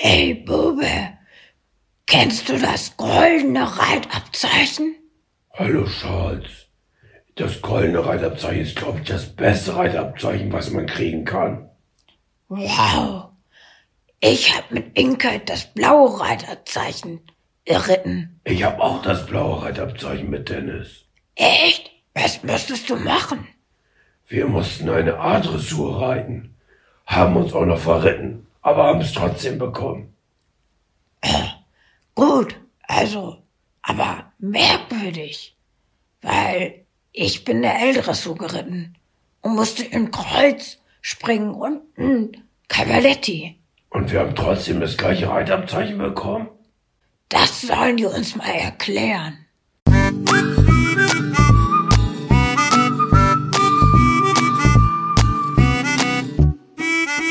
Hey Bube, kennst du das goldene Reitabzeichen? Hallo Charles. Das goldene Reitabzeichen ist, glaube ich, das beste Reitabzeichen, was man kriegen kann. Wow. Ich hab mit Inke das blaue Reitabzeichen erritten. Ich hab auch das blaue Reitabzeichen mit Dennis. Echt? Was musstest du machen? Wir mussten eine A-Dressur reiten, haben uns auch noch verritten aber haben es trotzdem bekommen. Gut, also, aber merkwürdig, weil ich bin der Ältere geritten und musste im Kreuz springen und ein Cavaletti. Und wir haben trotzdem das gleiche Reitabzeichen bekommen? Das sollen die uns mal erklären.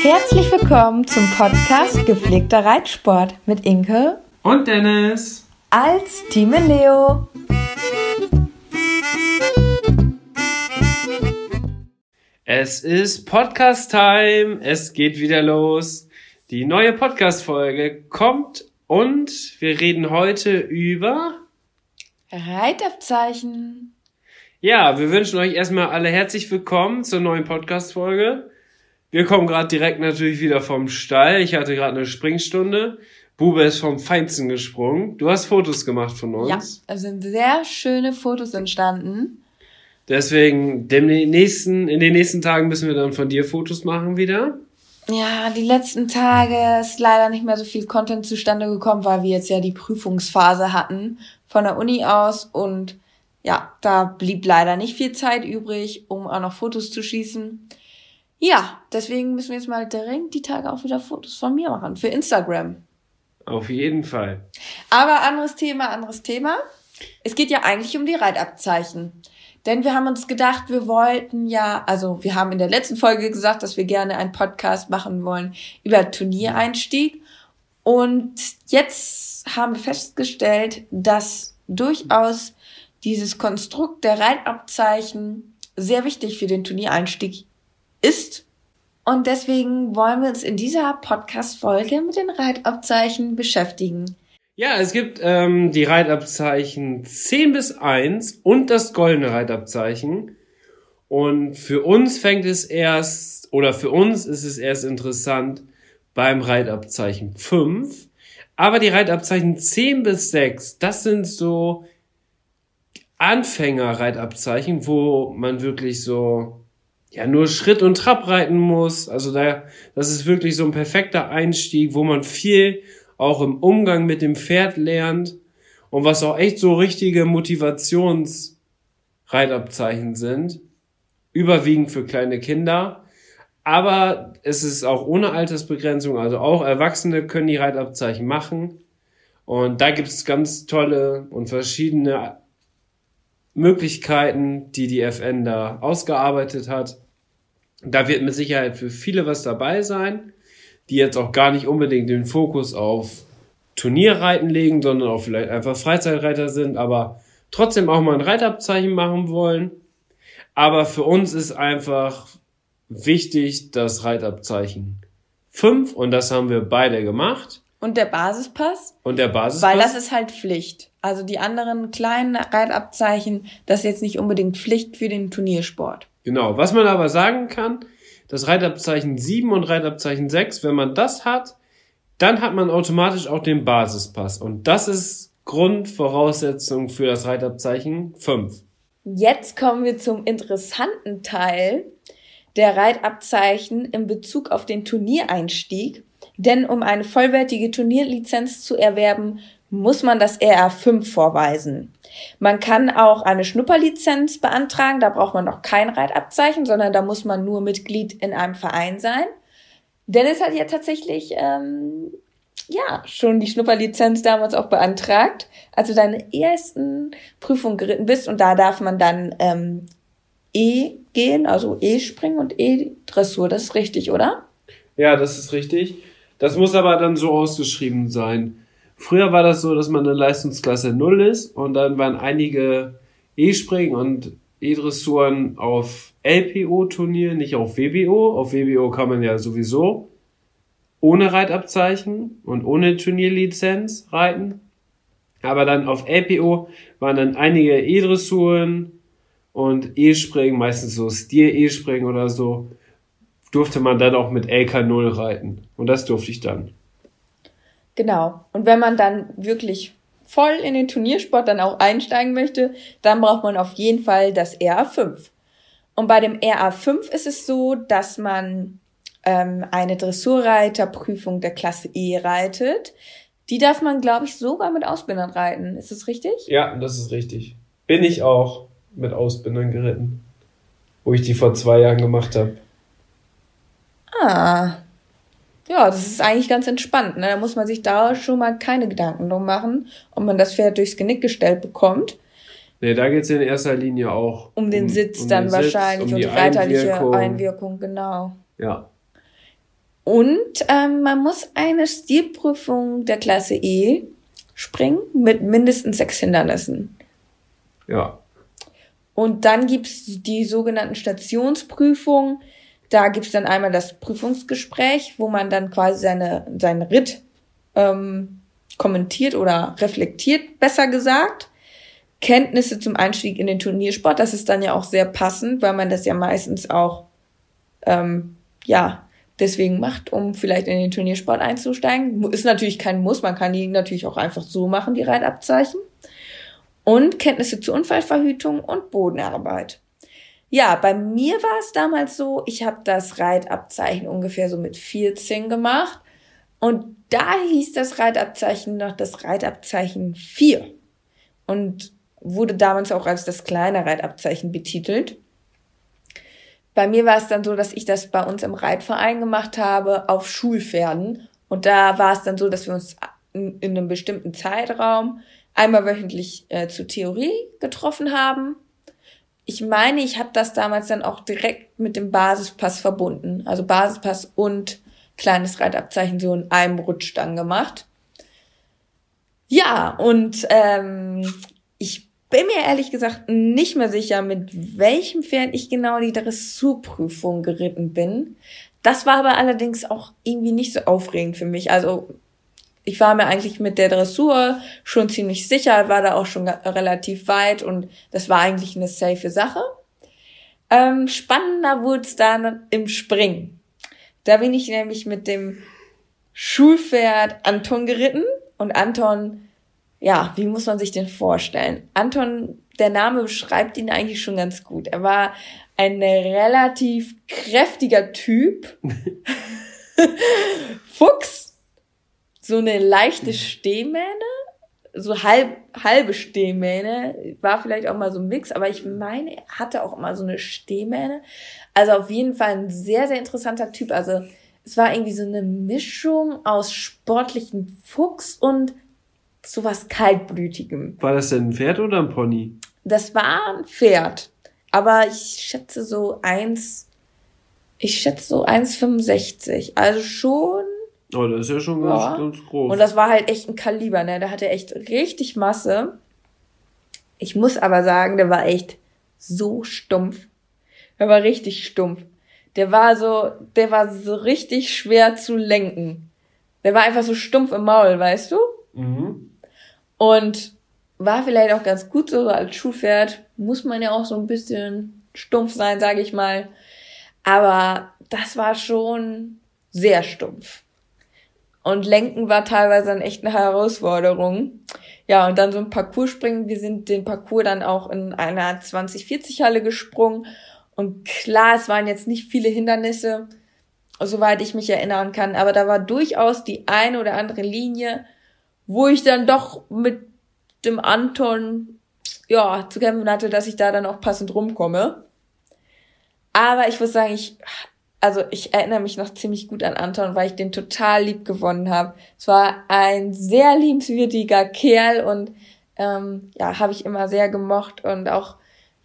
Herzlich willkommen zum Podcast Gepflegter Reitsport mit Inke und Dennis als Team Leo. Es ist Podcast-Time. Es geht wieder los. Die neue Podcast-Folge kommt und wir reden heute über Reitabzeichen. Ja, wir wünschen euch erstmal alle herzlich willkommen zur neuen Podcast-Folge. Wir kommen gerade direkt natürlich wieder vom Stall. Ich hatte gerade eine Springstunde. Bube ist vom Feinsten gesprungen. Du hast Fotos gemacht von uns. Ja, es sind sehr schöne Fotos entstanden. Deswegen, dem nächsten, in den nächsten Tagen müssen wir dann von dir Fotos machen wieder. Ja, die letzten Tage ist leider nicht mehr so viel Content zustande gekommen, weil wir jetzt ja die Prüfungsphase hatten von der Uni aus und ja, da blieb leider nicht viel Zeit übrig, um auch noch Fotos zu schießen. Ja, deswegen müssen wir jetzt mal dringend die Tage auch wieder Fotos von mir machen für Instagram. Auf jeden Fall. Aber anderes Thema, anderes Thema. Es geht ja eigentlich um die Reitabzeichen. Denn wir haben uns gedacht, wir wollten ja, also wir haben in der letzten Folge gesagt, dass wir gerne einen Podcast machen wollen über Turniereinstieg. Und jetzt haben wir festgestellt, dass durchaus dieses Konstrukt der Reitabzeichen sehr wichtig für den Turniereinstieg ist. Und deswegen wollen wir uns in dieser Podcast-Folge mit den Reitabzeichen beschäftigen. Ja, es gibt ähm, die Reitabzeichen 10 bis 1 und das goldene Reitabzeichen. Und für uns fängt es erst, oder für uns ist es erst interessant beim Reitabzeichen 5. Aber die Reitabzeichen 10 bis 6, das sind so Anfänger-Reitabzeichen, wo man wirklich so ja nur Schritt und Trab reiten muss. Also da, das ist wirklich so ein perfekter Einstieg, wo man viel auch im Umgang mit dem Pferd lernt und was auch echt so richtige Motivationsreitabzeichen sind. Überwiegend für kleine Kinder. Aber es ist auch ohne Altersbegrenzung, also auch Erwachsene können die Reitabzeichen machen. Und da gibt es ganz tolle und verschiedene Möglichkeiten, die die FN da ausgearbeitet hat. Da wird mit Sicherheit für viele was dabei sein, die jetzt auch gar nicht unbedingt den Fokus auf Turnierreiten legen, sondern auch vielleicht einfach Freizeitreiter sind, aber trotzdem auch mal ein Reitabzeichen machen wollen. Aber für uns ist einfach wichtig das Reitabzeichen 5 und das haben wir beide gemacht. Und der Basispass? Und der Basispass? Weil das ist halt Pflicht. Also die anderen kleinen Reitabzeichen, das ist jetzt nicht unbedingt Pflicht für den Turniersport. Genau. Was man aber sagen kann, das Reitabzeichen 7 und Reitabzeichen 6, wenn man das hat, dann hat man automatisch auch den Basispass. Und das ist Grundvoraussetzung für das Reitabzeichen 5. Jetzt kommen wir zum interessanten Teil der Reitabzeichen in Bezug auf den Turniereinstieg. Denn um eine vollwertige Turnierlizenz zu erwerben, muss man das RR5 vorweisen. Man kann auch eine Schnupperlizenz beantragen, da braucht man noch kein Reitabzeichen, sondern da muss man nur Mitglied in einem Verein sein. Dennis hat ja tatsächlich ähm, ja schon die Schnupperlizenz damals auch beantragt, als du deine ersten Prüfungen geritten bist und da darf man dann ähm, E gehen, also E-Springen und E-Dressur. Das ist richtig, oder? Ja, das ist richtig. Das muss aber dann so ausgeschrieben sein. Früher war das so, dass man in Leistungsklasse 0 ist und dann waren einige E-Springen und E-Dressuren auf LPO-Turnier, nicht auf WBO. Auf WBO kann man ja sowieso ohne Reitabzeichen und ohne Turnierlizenz reiten. Aber dann auf LPO waren dann einige E-Dressuren und E-Springen, meistens so Stier-E-Springen oder so, durfte man dann auch mit LK0 reiten. Und das durfte ich dann. Genau. Und wenn man dann wirklich voll in den Turniersport dann auch einsteigen möchte, dann braucht man auf jeden Fall das RA5. Und bei dem RA5 ist es so, dass man ähm, eine Dressurreiterprüfung der Klasse E reitet. Die darf man, glaube ich, sogar mit Ausbindern reiten. Ist das richtig? Ja, das ist richtig. Bin ich auch mit Ausbindern geritten, wo ich die vor zwei Jahren gemacht habe. Ah. Ja, das ist eigentlich ganz entspannt. Ne? Da muss man sich da schon mal keine Gedanken drum machen, ob man das Pferd durchs Genick gestellt bekommt. Nee, da geht's in erster Linie auch um den Sitz um dann den wahrscheinlich Sitz, um und die, die reiterliche Einwirkung. Einwirkung, genau. Ja. Und ähm, man muss eine Stilprüfung der Klasse E springen mit mindestens sechs Hindernissen. Ja. Und dann gibt's die sogenannten Stationsprüfungen. Da gibt's dann einmal das Prüfungsgespräch, wo man dann quasi seine, seinen Ritt ähm, kommentiert oder reflektiert, besser gesagt. Kenntnisse zum Einstieg in den Turniersport, das ist dann ja auch sehr passend, weil man das ja meistens auch ähm, ja deswegen macht, um vielleicht in den Turniersport einzusteigen. Ist natürlich kein Muss, man kann die natürlich auch einfach so machen, die Reitabzeichen. Und Kenntnisse zur Unfallverhütung und Bodenarbeit. Ja, bei mir war es damals so, ich habe das Reitabzeichen ungefähr so mit 14 gemacht. Und da hieß das Reitabzeichen noch das Reitabzeichen 4. Und wurde damals auch als das kleine Reitabzeichen betitelt. Bei mir war es dann so, dass ich das bei uns im Reitverein gemacht habe auf Schulpferden. Und da war es dann so, dass wir uns in, in einem bestimmten Zeitraum einmal wöchentlich äh, zur Theorie getroffen haben. Ich meine, ich habe das damals dann auch direkt mit dem Basispass verbunden. Also Basispass und kleines Reitabzeichen so in einem Rutsch dann gemacht. Ja, und ähm, ich bin mir ehrlich gesagt nicht mehr sicher, mit welchem Pferd ich genau die Dressurprüfung geritten bin. Das war aber allerdings auch irgendwie nicht so aufregend für mich. Also ich war mir eigentlich mit der Dressur schon ziemlich sicher, war da auch schon relativ weit und das war eigentlich eine safe Sache. Ähm, spannender wurde es dann im Springen. Da bin ich nämlich mit dem Schulpferd Anton geritten und Anton ja, wie muss man sich den vorstellen? Anton, der Name beschreibt ihn eigentlich schon ganz gut. Er war ein relativ kräftiger Typ. Fuchs, so eine leichte Stehmähne, so halb, halbe Stehmähne, war vielleicht auch mal so ein Mix, aber ich meine, er hatte auch immer so eine Stehmähne. Also auf jeden Fall ein sehr, sehr interessanter Typ. Also es war irgendwie so eine Mischung aus sportlichen Fuchs und zu was Kaltblütigem. War das denn ein Pferd oder ein Pony? Das war ein Pferd. Aber ich schätze so eins, ich schätze so 1,65. Also schon. Oh, das ist ja schon ganz, ja. ganz groß. Und das war halt echt ein Kaliber, ne? Der hatte echt richtig Masse. Ich muss aber sagen, der war echt so stumpf. Der war richtig stumpf. Der war so, der war so richtig schwer zu lenken. Der war einfach so stumpf im Maul, weißt du? Mhm. Und war vielleicht auch ganz gut so als Schulpferd. Muss man ja auch so ein bisschen stumpf sein, sage ich mal. Aber das war schon sehr stumpf. Und Lenken war teilweise dann echt eine Herausforderung. Ja, und dann so ein Parcours springen. Wir sind den Parcours dann auch in einer 2040 Halle gesprungen. Und klar, es waren jetzt nicht viele Hindernisse, soweit ich mich erinnern kann. Aber da war durchaus die eine oder andere Linie, wo ich dann doch mit dem Anton ja zu kämpfen hatte, dass ich da dann auch passend rumkomme. Aber ich muss sagen, ich also ich erinnere mich noch ziemlich gut an Anton, weil ich den total lieb gewonnen habe. Es war ein sehr liebenswürdiger Kerl und ähm, ja, habe ich immer sehr gemocht und auch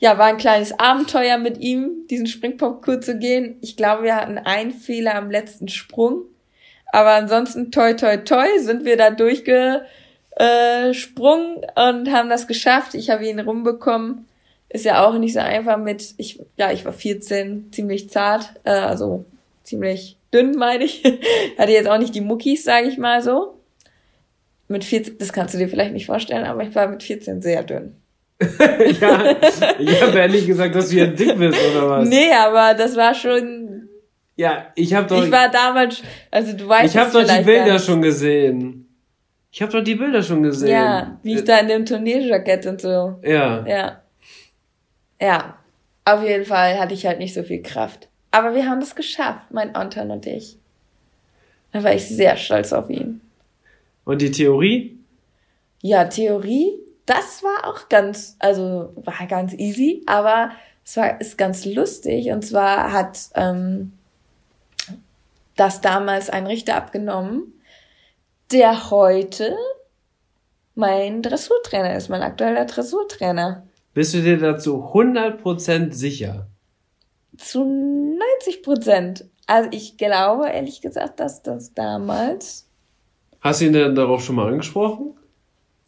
ja, war ein kleines Abenteuer mit ihm, diesen Springparcours zu gehen. Ich glaube, wir hatten einen Fehler am letzten Sprung. Aber ansonsten, toi, toi, toi, sind wir da durchgesprungen und haben das geschafft. Ich habe ihn rumbekommen. Ist ja auch nicht so einfach mit, ich, ja, ich war 14, ziemlich zart, äh, also ziemlich dünn, meine ich. Hatte jetzt auch nicht die Muckis, sage ich mal so. Mit 14, das kannst du dir vielleicht nicht vorstellen, aber ich war mit 14 sehr dünn. ja, ich habe ehrlich gesagt, dass du ja dick bist, oder was? Nee, aber das war schon. Ja, ich habe doch. Ich war damals, also du weißt Ich habe doch die Bilder schon gesehen. Ich habe doch die Bilder schon gesehen. Ja, wie ich da in dem Turnierjackett und so. Ja. Ja. Ja. Auf jeden Fall hatte ich halt nicht so viel Kraft. Aber wir haben das geschafft, mein Anton und ich. Da war ich sehr stolz auf ihn. Und die Theorie? Ja, Theorie, das war auch ganz, also war ganz easy, aber es war ist ganz lustig. Und zwar hat ähm, das damals ein Richter abgenommen, der heute mein Dressurtrainer ist, mein aktueller Dressurtrainer. Bist du dir dazu 100% sicher? Zu 90 Prozent. Also ich glaube ehrlich gesagt, dass das damals, Hast du ihn denn darauf schon mal angesprochen?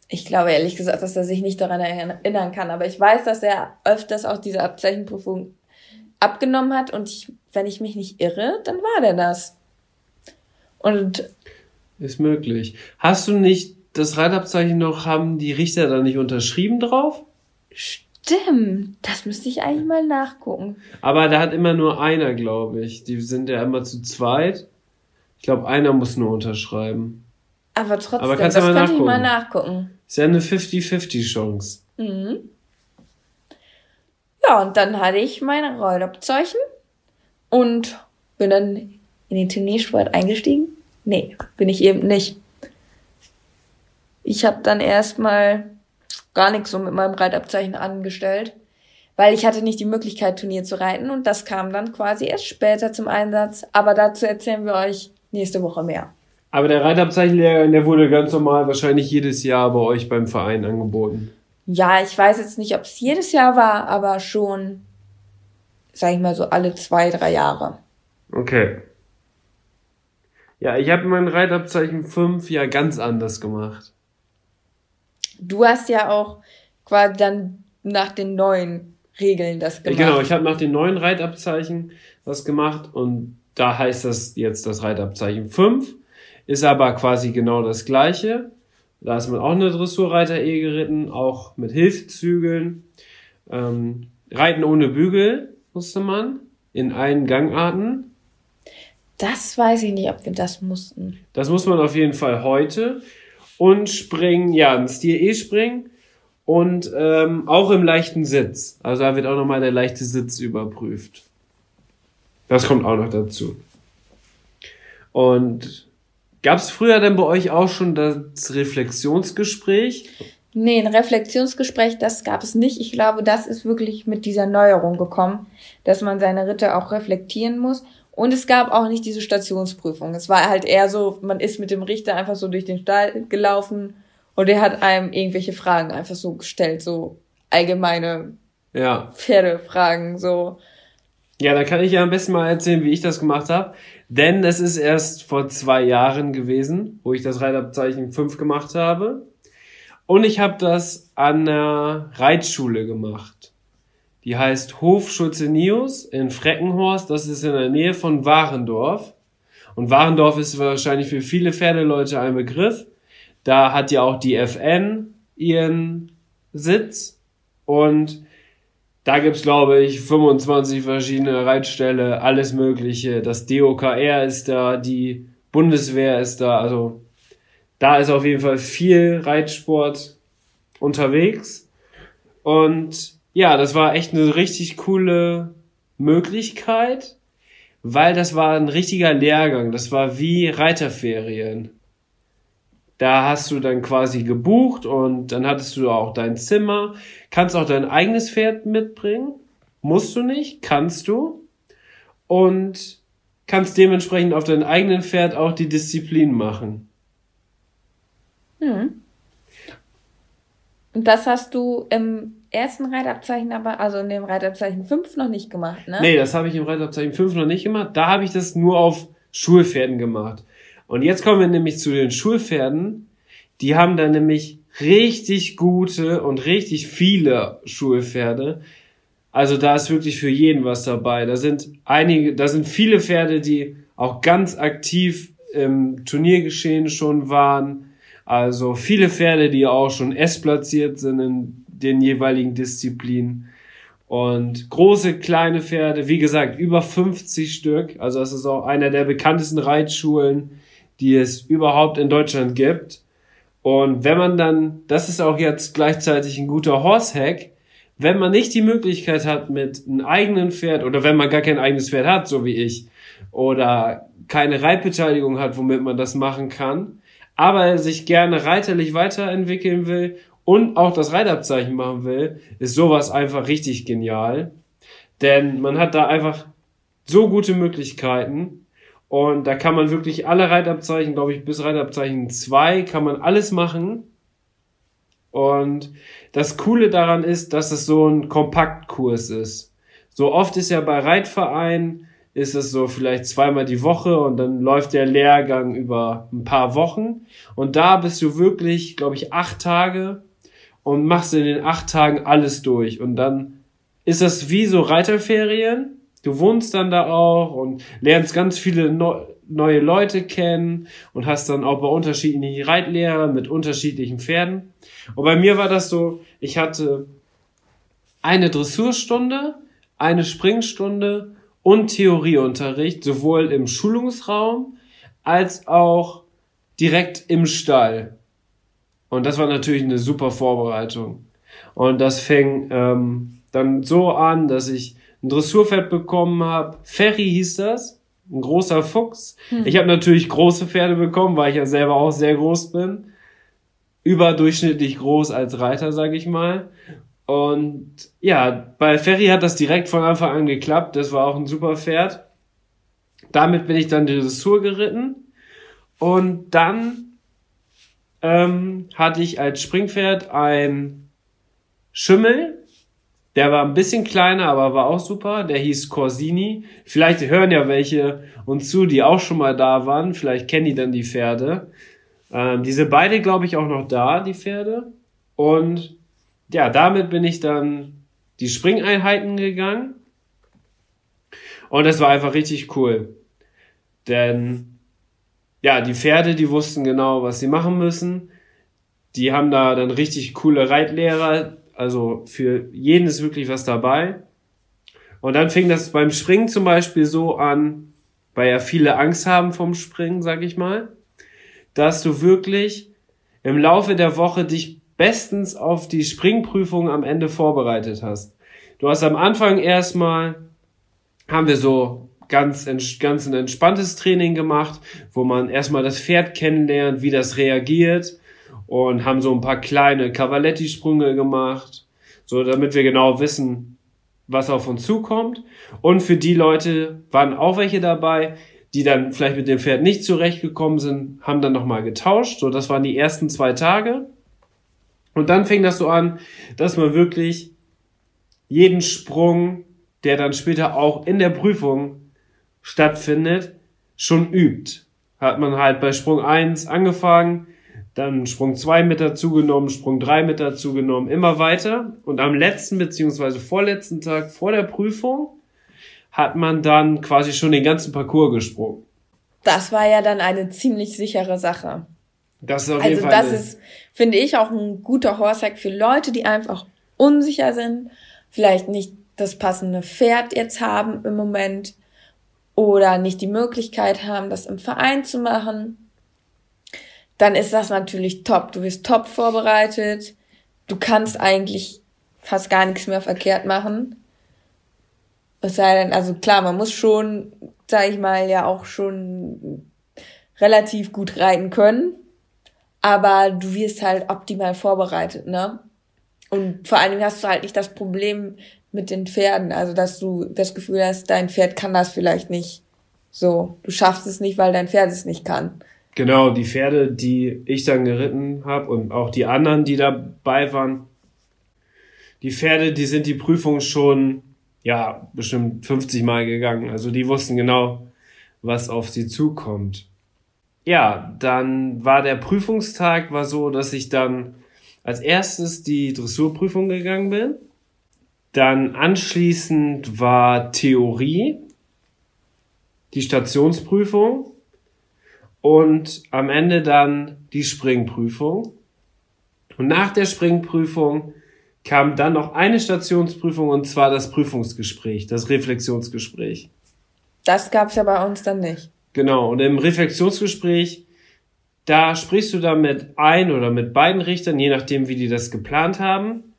ich glaube ehrlich gesagt, dass er sich nicht daran erinnern kann, aber ich weiß, dass er öfters auch diese Abzeichenprüfung abgenommen hat und ich, wenn ich mich nicht irre, dann war der das. Und Ist möglich. Hast du nicht das Reitabzeichen noch, haben die Richter da nicht unterschrieben drauf? Stimmt, das müsste ich eigentlich mal nachgucken. Aber da hat immer nur einer, glaube ich. Die sind ja immer zu zweit. Ich glaube, einer muss nur unterschreiben. Aber trotzdem, Aber kannst das ja mal könnte ich mal nachgucken. Ist ja eine 50-50 Chance. Mhm. Ja, und dann hatte ich meine Rollabzeichen und bin dann in den Turniersport eingestiegen. Nee, bin ich eben nicht. Ich habe dann erstmal gar nichts so mit meinem Reitabzeichen angestellt, weil ich hatte nicht die Möglichkeit, Turnier zu reiten und das kam dann quasi erst später zum Einsatz. Aber dazu erzählen wir euch nächste Woche mehr. Aber der Reitabzeichenlehrgang, der wurde ganz normal wahrscheinlich jedes Jahr bei euch beim Verein angeboten. Ja, ich weiß jetzt nicht, ob es jedes Jahr war, aber schon, sag ich mal so, alle zwei, drei Jahre. Okay. Ja, ich habe mein Reitabzeichen 5 ja ganz anders gemacht. Du hast ja auch quasi dann nach den neuen Regeln das gemacht. Genau, ich habe nach den neuen Reitabzeichen das gemacht und da heißt das jetzt das Reitabzeichen 5, ist aber quasi genau das gleiche. Da ist man auch eine Dressurreiter E geritten, auch mit Hilfszügeln. Ähm, Reiten ohne Bügel musste man in allen Gangarten. Das weiß ich nicht, ob wir das mussten. Das muss man auf jeden Fall heute. Und springen, ja, im Stil E springen und ähm, auch im leichten Sitz. Also da wird auch nochmal der leichte Sitz überprüft. Das kommt auch noch dazu. Und gab es früher denn bei euch auch schon das Reflexionsgespräch? Nee, ein Reflexionsgespräch, das gab es nicht. Ich glaube, das ist wirklich mit dieser Neuerung gekommen, dass man seine Ritter auch reflektieren muss. Und es gab auch nicht diese Stationsprüfung. Es war halt eher so, man ist mit dem Richter einfach so durch den Stall gelaufen und er hat einem irgendwelche Fragen einfach so gestellt, so allgemeine Ja. Pferdefragen, so. Ja, da kann ich ja am besten mal erzählen, wie ich das gemacht habe. Denn es ist erst vor zwei Jahren gewesen, wo ich das Reitabzeichen 5 gemacht habe. Und ich habe das an der Reitschule gemacht. Die heißt Hof Schulze-Nius in Freckenhorst. Das ist in der Nähe von Warendorf. Und Warendorf ist wahrscheinlich für viele Pferdeleute ein Begriff. Da hat ja auch die FN ihren Sitz. Und da gibt's glaube ich, 25 verschiedene Reitställe, alles Mögliche. Das DOKR ist da, die Bundeswehr ist da. Also da ist auf jeden Fall viel Reitsport unterwegs. Und ja, das war echt eine richtig coole Möglichkeit, weil das war ein richtiger Lehrgang. Das war wie Reiterferien. Da hast du dann quasi gebucht und dann hattest du auch dein Zimmer. Kannst auch dein eigenes Pferd mitbringen. Musst du nicht, kannst du. Und kannst dementsprechend auf deinem eigenen Pferd auch die Disziplin machen. Hm. Und das hast du im ersten Reitabzeichen aber, also in dem Reitabzeichen 5 noch nicht gemacht, ne? Nee, das habe ich im Reitabzeichen 5 noch nicht gemacht. Da habe ich das nur auf Schulpferden gemacht. Und jetzt kommen wir nämlich zu den Schulpferden. Die haben da nämlich richtig gute und richtig viele Schulpferde. Also da ist wirklich für jeden was dabei. Da sind einige, da sind viele Pferde, die auch ganz aktiv im Turniergeschehen schon waren. Also viele Pferde, die auch schon S-platziert sind in den jeweiligen Disziplinen. Und große, kleine Pferde, wie gesagt, über 50 Stück. Also das ist auch einer der bekanntesten Reitschulen, die es überhaupt in Deutschland gibt. Und wenn man dann, das ist auch jetzt gleichzeitig ein guter Horsehack, wenn man nicht die Möglichkeit hat mit einem eigenen Pferd oder wenn man gar kein eigenes Pferd hat, so wie ich, oder keine Reitbeteiligung hat, womit man das machen kann, aber sich gerne reiterlich weiterentwickeln will und auch das Reitabzeichen machen will, ist sowas einfach richtig genial. Denn man hat da einfach so gute Möglichkeiten. Und da kann man wirklich alle Reitabzeichen, glaube ich, bis Reitabzeichen 2 kann man alles machen. Und das Coole daran ist, dass es so ein Kompaktkurs ist. So oft ist ja bei Reitvereinen, ist es so vielleicht zweimal die Woche und dann läuft der Lehrgang über ein paar Wochen. Und da bist du wirklich, glaube ich, acht Tage und machst in den acht Tagen alles durch. Und dann ist das wie so Reiterferien. Du wohnst dann da auch und lernst ganz viele neu, neue Leute kennen und hast dann auch bei unterschiedlichen Reitlehrer mit unterschiedlichen Pferden. Und bei mir war das so, ich hatte eine Dressurstunde, eine Springstunde und Theorieunterricht, sowohl im Schulungsraum als auch direkt im Stall. Und das war natürlich eine super Vorbereitung. Und das fing ähm, dann so an, dass ich ein Dressurpferd bekommen habe. Ferry hieß das, ein großer Fuchs. Hm. Ich habe natürlich große Pferde bekommen, weil ich ja selber auch sehr groß bin. Überdurchschnittlich groß als Reiter, sage ich mal. Und ja, bei Ferry hat das direkt von Anfang an geklappt. Das war auch ein super Pferd. Damit bin ich dann die Dressur geritten. Und dann ähm, hatte ich als Springpferd ein Schimmel. Der war ein bisschen kleiner, aber war auch super. Der hieß Corsini. Vielleicht hören ja welche uns zu, die auch schon mal da waren. Vielleicht kennen die dann die Pferde. Ähm, diese beide, glaube ich, auch noch da, die Pferde. Und ja, damit bin ich dann die Springeinheiten gegangen. Und das war einfach richtig cool. Denn ja, die Pferde, die wussten genau, was sie machen müssen. Die haben da dann richtig coole Reitlehrer. Also für jeden ist wirklich was dabei. Und dann fing das beim Springen zum Beispiel so an, weil ja viele Angst haben vom Springen, sag ich mal, dass du wirklich im Laufe der Woche dich bestens auf die Springprüfung am Ende vorbereitet hast. Du hast am Anfang erstmal, haben wir so ganz, ganz ein entspanntes Training gemacht, wo man erstmal das Pferd kennenlernt, wie das reagiert und haben so ein paar kleine Cavaletti-Sprünge gemacht, so damit wir genau wissen, was auf uns zukommt. Und für die Leute waren auch welche dabei, die dann vielleicht mit dem Pferd nicht zurechtgekommen sind, haben dann nochmal getauscht. So, das waren die ersten zwei Tage. Und dann fing das so an, dass man wirklich jeden Sprung, der dann später auch in der Prüfung stattfindet, schon übt. Hat man halt bei Sprung 1 angefangen, dann Sprung 2 mit dazu genommen, Sprung 3 mit dazu genommen, immer weiter. Und am letzten beziehungsweise vorletzten Tag vor der Prüfung hat man dann quasi schon den ganzen Parcours gesprungen. Das war ja dann eine ziemlich sichere Sache. Das ist auf also jeden Fall das ist, finde ich, auch ein guter Horsehack für Leute, die einfach unsicher sind, vielleicht nicht das passende Pferd jetzt haben im Moment oder nicht die Möglichkeit haben, das im Verein zu machen, dann ist das natürlich top. Du wirst top vorbereitet. Du kannst eigentlich fast gar nichts mehr verkehrt machen. Es sei denn, also klar, man muss schon, sag ich mal, ja auch schon relativ gut reiten können. Aber du wirst halt optimal vorbereitet, ne? Und vor allen Dingen hast du halt nicht das Problem mit den Pferden. Also, dass du das Gefühl hast, dein Pferd kann das vielleicht nicht So, du schaffst es nicht, weil dein Pferd es nicht kann. Genau, die Pferde, die ich dann geritten habe und auch die anderen, die dabei waren, die Pferde, die sind die Prüfung schon, ja, bestimmt 50 Mal gegangen. Also die wussten genau, was auf sie zukommt. Ja, dann war der Prüfungstag, war so, dass ich dann als erstes die Dressurprüfung gegangen bin. Dann anschließend war Theorie, die Stationsprüfung und am Ende dann die Springprüfung. Und nach der Springprüfung kam dann noch eine Stationsprüfung und zwar das Prüfungsgespräch, das Reflexionsgespräch. Das gab's ja bei uns dann nicht. Genau, und im Reflexionsgespräch, da sprichst du dann mit ein oder mit beiden Richtern, je nachdem, wie die das geplant haben,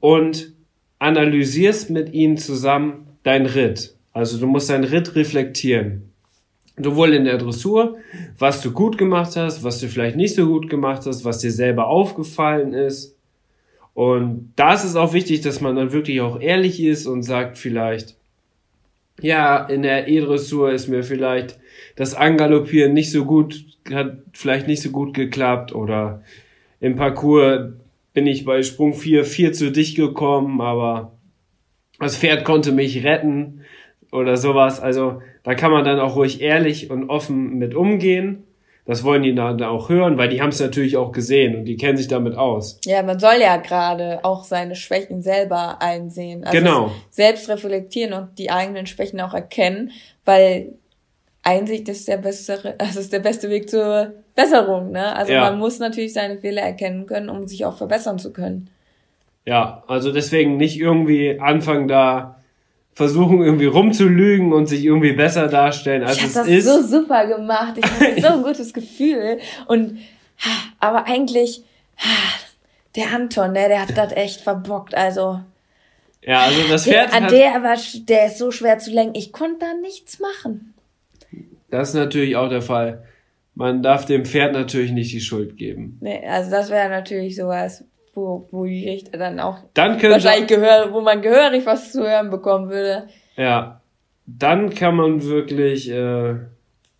und analysierst mit ihnen zusammen dein Ritt. Also du musst dein Ritt reflektieren. Sowohl in der Dressur, was du gut gemacht hast, was du vielleicht nicht so gut gemacht hast, was dir selber aufgefallen ist. Und da ist es auch wichtig, dass man dann wirklich auch ehrlich ist und sagt vielleicht, ja, in der E-Dressur ist mir vielleicht das Angaloppieren nicht so gut, hat vielleicht nicht so gut geklappt oder im Parcours bin ich bei Sprung 4 viel zu dicht gekommen, aber das Pferd konnte mich retten oder sowas. Also da kann man dann auch ruhig ehrlich und offen mit umgehen. Das wollen die dann auch hören, weil die haben es natürlich auch gesehen und die kennen sich damit aus. Ja, man soll ja gerade auch seine Schwächen selber einsehen. Also Genau. Selbst reflektieren und die eigenen Schwächen auch erkennen, weil Einsicht ist der bessere, also ist der beste Weg zur Besserung, ne? Also Ja. man muss natürlich seine Fehler erkennen können, um sich auch verbessern zu können. Ja, also deswegen nicht irgendwie anfangen da versuchen irgendwie rumzulügen und sich irgendwie besser darstellen, als ich es das ist. so super gemacht. Ich hatte so ein gutes Gefühl. Und aber eigentlich, der Anton, ne, der hat das echt verbockt. Also ja, also das der, Pferd an hat, der war, der ist so schwer zu lenken. Ich konnte da nichts machen. das ist natürlich auch der Fall. Man darf dem Pferd natürlich nicht die Schuld geben. Nee, also das wäre natürlich sowas, wo, wo die Richter dann auch Dann wahrscheinlich gehör, wo man gehörig was zu hören bekommen würde. Ja, dann kann man wirklich, äh,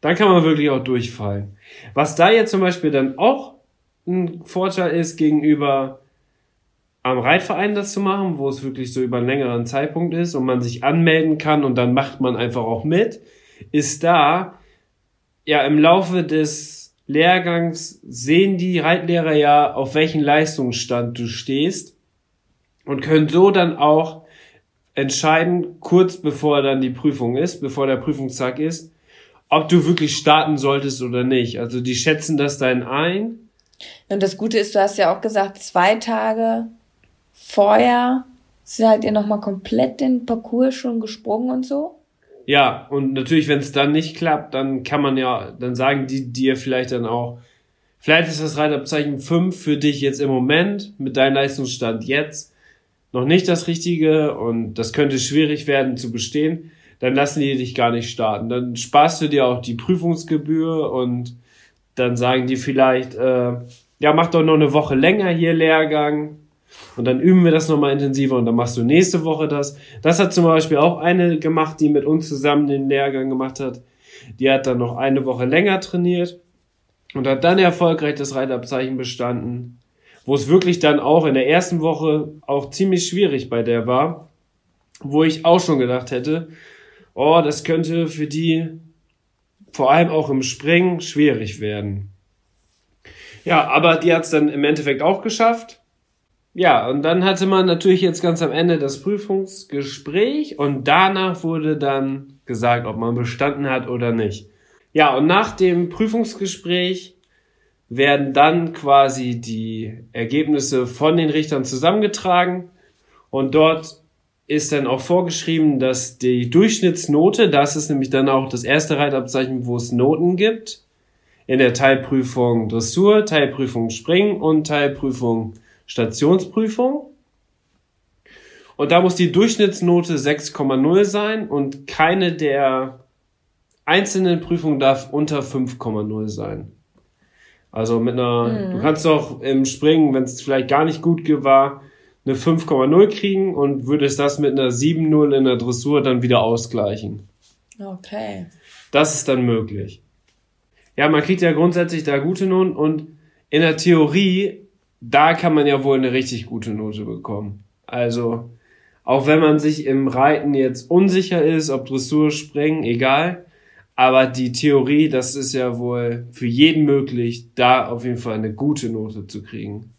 dann kann man wirklich auch durchfallen. Was da jetzt zum Beispiel dann auch ein Vorteil ist gegenüber am Reitverein das zu machen, wo es wirklich so über einen längeren Zeitpunkt ist und man sich anmelden kann und dann macht man einfach auch mit, ist da, ja, im Laufe des Lehrgangs sehen die Reitlehrer ja, auf welchen Leistungsstand du stehst und können so dann auch entscheiden, kurz bevor dann die Prüfung ist, bevor der Prüfungstag ist, ob du wirklich starten solltest oder nicht. Also die schätzen das dann ein. Und das Gute ist, du hast ja auch gesagt, zwei Tage vorher seid ihr nochmal komplett den Parcours schon gesprungen und so. Ja, und natürlich, wenn es dann nicht klappt, dann kann man ja, dann sagen die dir vielleicht dann auch, vielleicht ist das Reitabzeichen 5 für dich jetzt im Moment mit deinem Leistungsstand jetzt noch nicht das Richtige und das könnte schwierig werden zu bestehen, dann lassen die dich gar nicht starten. Dann sparst du dir auch die Prüfungsgebühr und dann sagen die vielleicht, äh, ja, mach doch noch eine Woche länger hier Lehrgang und dann üben wir das nochmal intensiver und dann machst du nächste Woche das. Das hat zum Beispiel auch eine gemacht, die mit uns zusammen den Lehrgang gemacht hat. Die hat dann noch eine Woche länger trainiert und hat dann erfolgreich das Reitabzeichen bestanden, wo es wirklich dann auch in der ersten Woche auch ziemlich schwierig bei der war, wo ich auch schon gedacht hätte, oh, das könnte für die vor allem auch im Springen schwierig werden. Ja, aber die hat es dann im Endeffekt auch geschafft. Ja, und dann hatte man natürlich jetzt ganz am Ende das Prüfungsgespräch und danach wurde dann gesagt, ob man bestanden hat oder nicht. Ja, und nach dem Prüfungsgespräch werden dann quasi die Ergebnisse von den Richtern zusammengetragen und dort ist dann auch vorgeschrieben, dass die Durchschnittsnote, das ist nämlich dann auch das erste Reitabzeichen, wo es Noten gibt, in der Teilprüfung Dressur, Teilprüfung Springen und Teilprüfung Stationsprüfung. Und da muss die Durchschnittsnote 6,0 sein und keine der einzelnen Prüfungen darf unter 5,0 sein. Also mit einer, du kannst doch im Springen, wenn es vielleicht gar nicht gut war, eine 5,0 kriegen und würdest das mit einer 7,0 in der Dressur dann wieder ausgleichen. Okay. Das ist dann möglich. Ja, man kriegt ja grundsätzlich da gute Noten und in der Theorie, da kann man ja wohl eine richtig gute Note bekommen. Also, auch wenn man sich im Reiten jetzt unsicher ist, ob Dressur, Springen, egal. Aber die Theorie, das ist ja wohl für jeden möglich, da auf jeden Fall eine gute Note zu kriegen.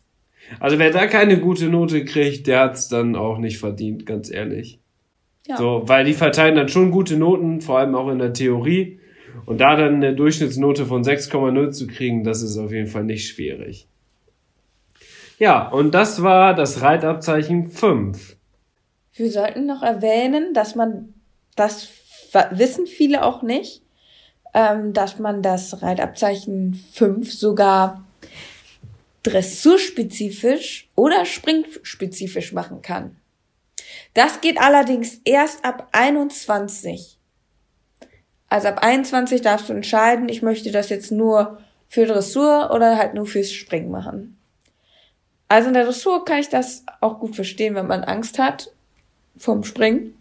Also wer da keine gute Note kriegt, der hat's dann auch nicht verdient, ganz ehrlich. Ja. So, weil die verteilen dann schon gute Noten, vor allem auch in der Theorie. Und da dann eine Durchschnittsnote von 6,0 zu kriegen, das ist auf jeden Fall nicht schwierig. Ja, und das war das Reitabzeichen 5. Wir sollten noch erwähnen, dass man, das wissen viele auch nicht, ähm, dass man das Reitabzeichen 5 sogar dressurspezifisch oder springspezifisch machen kann. Das geht allerdings erst ab 21. Also ab 21 darfst du entscheiden, ich möchte das jetzt nur für Dressur oder halt nur fürs Springen machen. Also in der Dressur kann ich das auch gut verstehen, wenn man Angst hat vom Springen.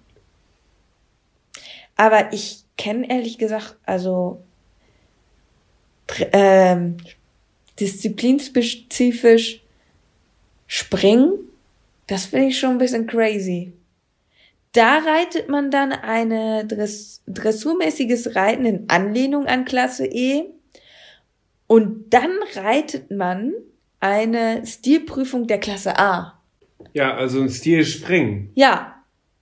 Aber ich kenne ehrlich gesagt, also ähm, disziplinspezifisch springen, das finde ich schon ein bisschen crazy. Da reitet man dann eine Dress dressurmäßiges Reiten in Anlehnung an Klasse E und dann reitet man eine Stilprüfung der Klasse A. Ja, also ein Stilspringen. Ja,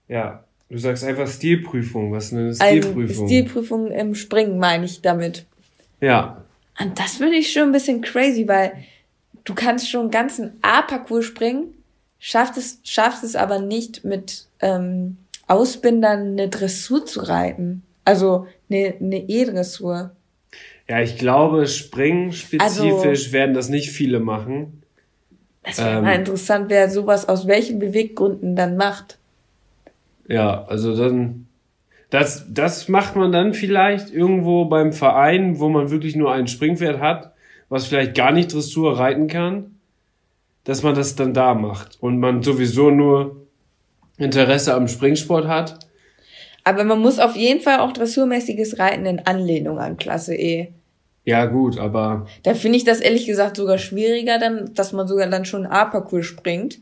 Ja. Du sagst einfach Stilprüfung. Was ist eine eine Stilprüfung? Stilprüfung im Springen meine ich damit. ja. Und das finde ich schon ein bisschen crazy, weil du kannst schon einen ganzen A-Parcours springen, schaffst es, schaffst es aber nicht mit ähm, Ausbindern eine Dressur zu reiten. Also eine, eine E-Dressur. Ja, ich glaube, Springen spezifisch Also- werden das nicht viele machen. Das wäre Ähm. mal interessant, wer sowas aus welchen Beweggründen dann macht. Ja, also dann, das, das macht man dann vielleicht irgendwo beim Verein, wo man wirklich nur ein Springpferd hat, was vielleicht gar nicht Dressur reiten kann, dass man das dann da macht und man sowieso nur Interesse am Springsport hat. Aber man muss auf jeden Fall auch dressurmäßiges Reiten in Anlehnung an Klasse E. Ja, gut, aber Da finde ich das ehrlich gesagt sogar schwieriger, dann, dass man sogar dann schon A-Parcours springt.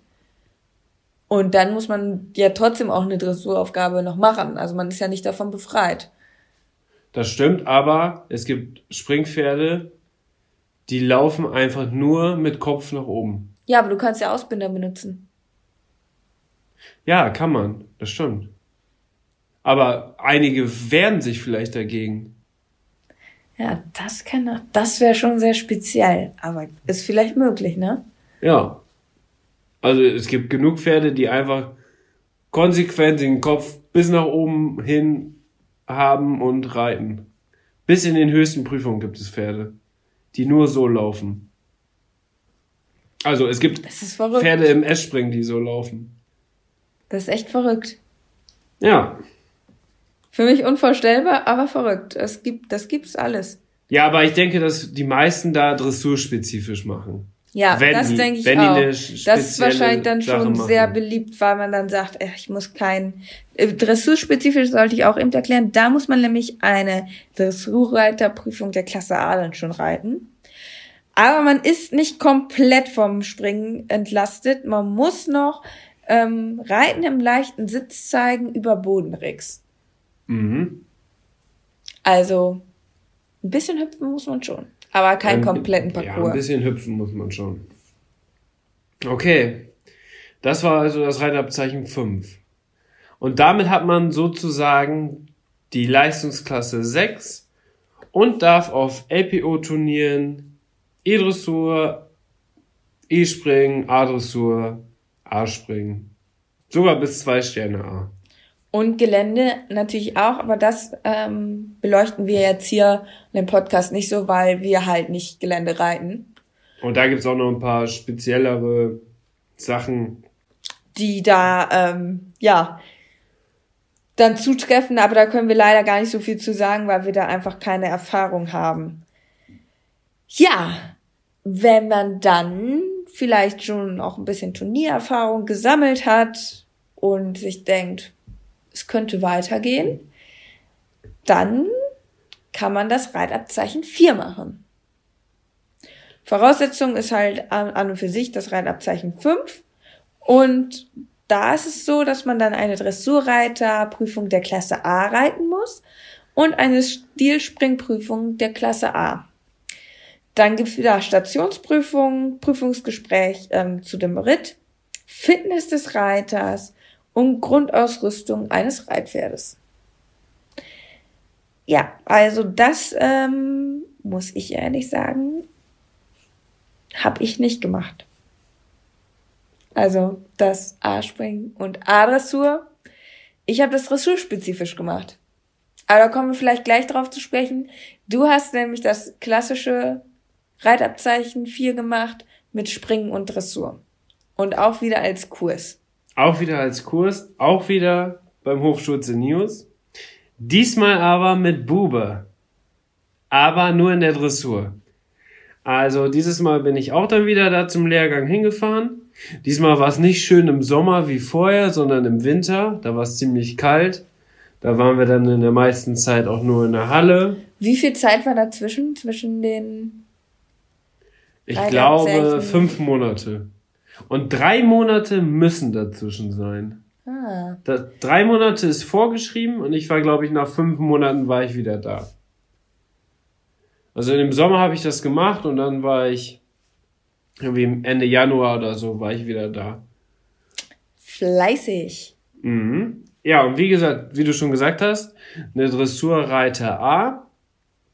Und dann muss man ja trotzdem auch eine Dressuraufgabe noch machen. Also man ist ja nicht davon befreit. das stimmt, aber es gibt Springpferde, die laufen einfach nur mit Kopf nach oben. Ja, aber du kannst ja Ausbinder benutzen. Ja, kann man, das stimmt. Aber einige wehren sich vielleicht dagegen. Ja, das kann, das wäre schon sehr speziell. Aber ist vielleicht möglich, ne? Ja. Also es gibt genug Pferde, die einfach konsequent den Kopf bis nach oben hin haben und reiten. Bis in den höchsten Prüfungen gibt es Pferde, die nur so laufen. Also es gibt. Pferde im S-Springen, die so laufen. Das ist echt verrückt. Ja. Für mich unvorstellbar, aber verrückt. Es gibt, das gibt's alles. Ja, aber ich denke, dass die meisten da dressurspezifisch machen. Ja, Wenn das die- denke ich wenn die auch. eine Das ist wahrscheinlich dann Sache schon machen. sehr beliebt, weil man dann sagt, ich muss kein äh, Dressurspezifisch sollte ich auch eben erklären. Da muss man nämlich eine Dressurreiterprüfung der Klasse A dann schon reiten. Aber man ist nicht komplett vom Springen entlastet. Man muss noch ähm, Reiten im leichten Sitz zeigen über Bodenricks. Mhm. Also ein bisschen hüpfen muss man schon, aber keinen Ein- kompletten Ja, ein Parcours. bisschen hüpfen muss man schon. Okay. Das war also das Reitabzeichen 5. Und damit hat man sozusagen die Leistungsklasse 6 und darf auf LPO-Turnieren E-Dressur, E-Springen, A-Dressur, A-Springen. Sogar bis zwei Sterne A. Und Gelände natürlich auch, aber das ähm, beleuchten wir jetzt hier in dem Podcast nicht so, weil wir halt nicht Gelände reiten. Und da gibt's auch noch ein paar speziellere Sachen. die da, ähm, ja, dann zutreffen, aber da können wir leider gar nicht so viel zu sagen, weil wir da einfach keine Erfahrung haben. Ja, wenn man dann vielleicht schon auch ein bisschen Turniererfahrung gesammelt hat und sich denkt, es könnte weitergehen, dann kann man das Reitabzeichen 4 machen. Voraussetzung ist halt an, und für sich das Reitabzeichen 5. Und da ist es so, dass man dann eine Dressurreiterprüfung der Klasse A reiten muss und eine Stilspringprüfung der Klasse A. Dann gibt es wieder Stationsprüfungen, Prüfungsgespräch ähm, zu dem Ritt, Fitness des Reiters und Grundausrüstung eines Reitpferdes. Ja, also das ähm, muss ich ehrlich sagen, habe ich nicht gemacht. Also das A-Springen und A-Dressur. Ich habe das dressurspezifisch gemacht. Aber da kommen wir vielleicht gleich drauf zu sprechen. Du hast nämlich das klassische Reitabzeichen 4 gemacht mit Springen und Dressur. Und auch wieder als Kurs. Auch wieder als Kurs, auch wieder beim Hochschulze News. Diesmal aber mit Bube. Aber nur in der Dressur. Also dieses Mal bin ich auch dann wieder da zum Lehrgang hingefahren. Diesmal war es nicht schön im Sommer wie vorher, sondern im Winter. Da war es ziemlich kalt. Da waren wir dann in der meisten Zeit auch nur in der Halle. Wie viel Zeit war dazwischen, zwischen den Ich glaube fünf Monate. Und drei Monate müssen dazwischen sein. Ah. Da, drei Monate ist vorgeschrieben und ich war, glaube ich, nach fünf Monaten war ich wieder da. Also im Sommer habe ich das gemacht und dann war ich irgendwie Ende Januar oder so war ich wieder da. Fleißig. Mhm. Ja, und wie gesagt, wie du schon gesagt hast, eine Dressurreiter A,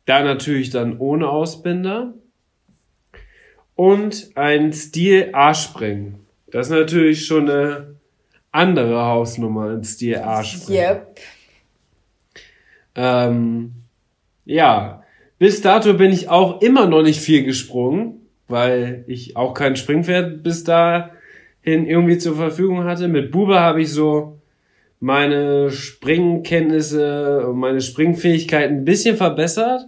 da natürlich dann ohne Ausbinder und ein Stil A-Springen. Das ist natürlich schon eine andere Hausnummer, ein Stil A-Springen. Yep. Ähm, ja, bis dato bin ich auch immer noch nicht viel gesprungen, weil ich auch kein Springpferd bis dahin irgendwie zur Verfügung hatte. Mit Bube habe ich so meine Springkenntnisse und meine Springfähigkeiten ein bisschen verbessert.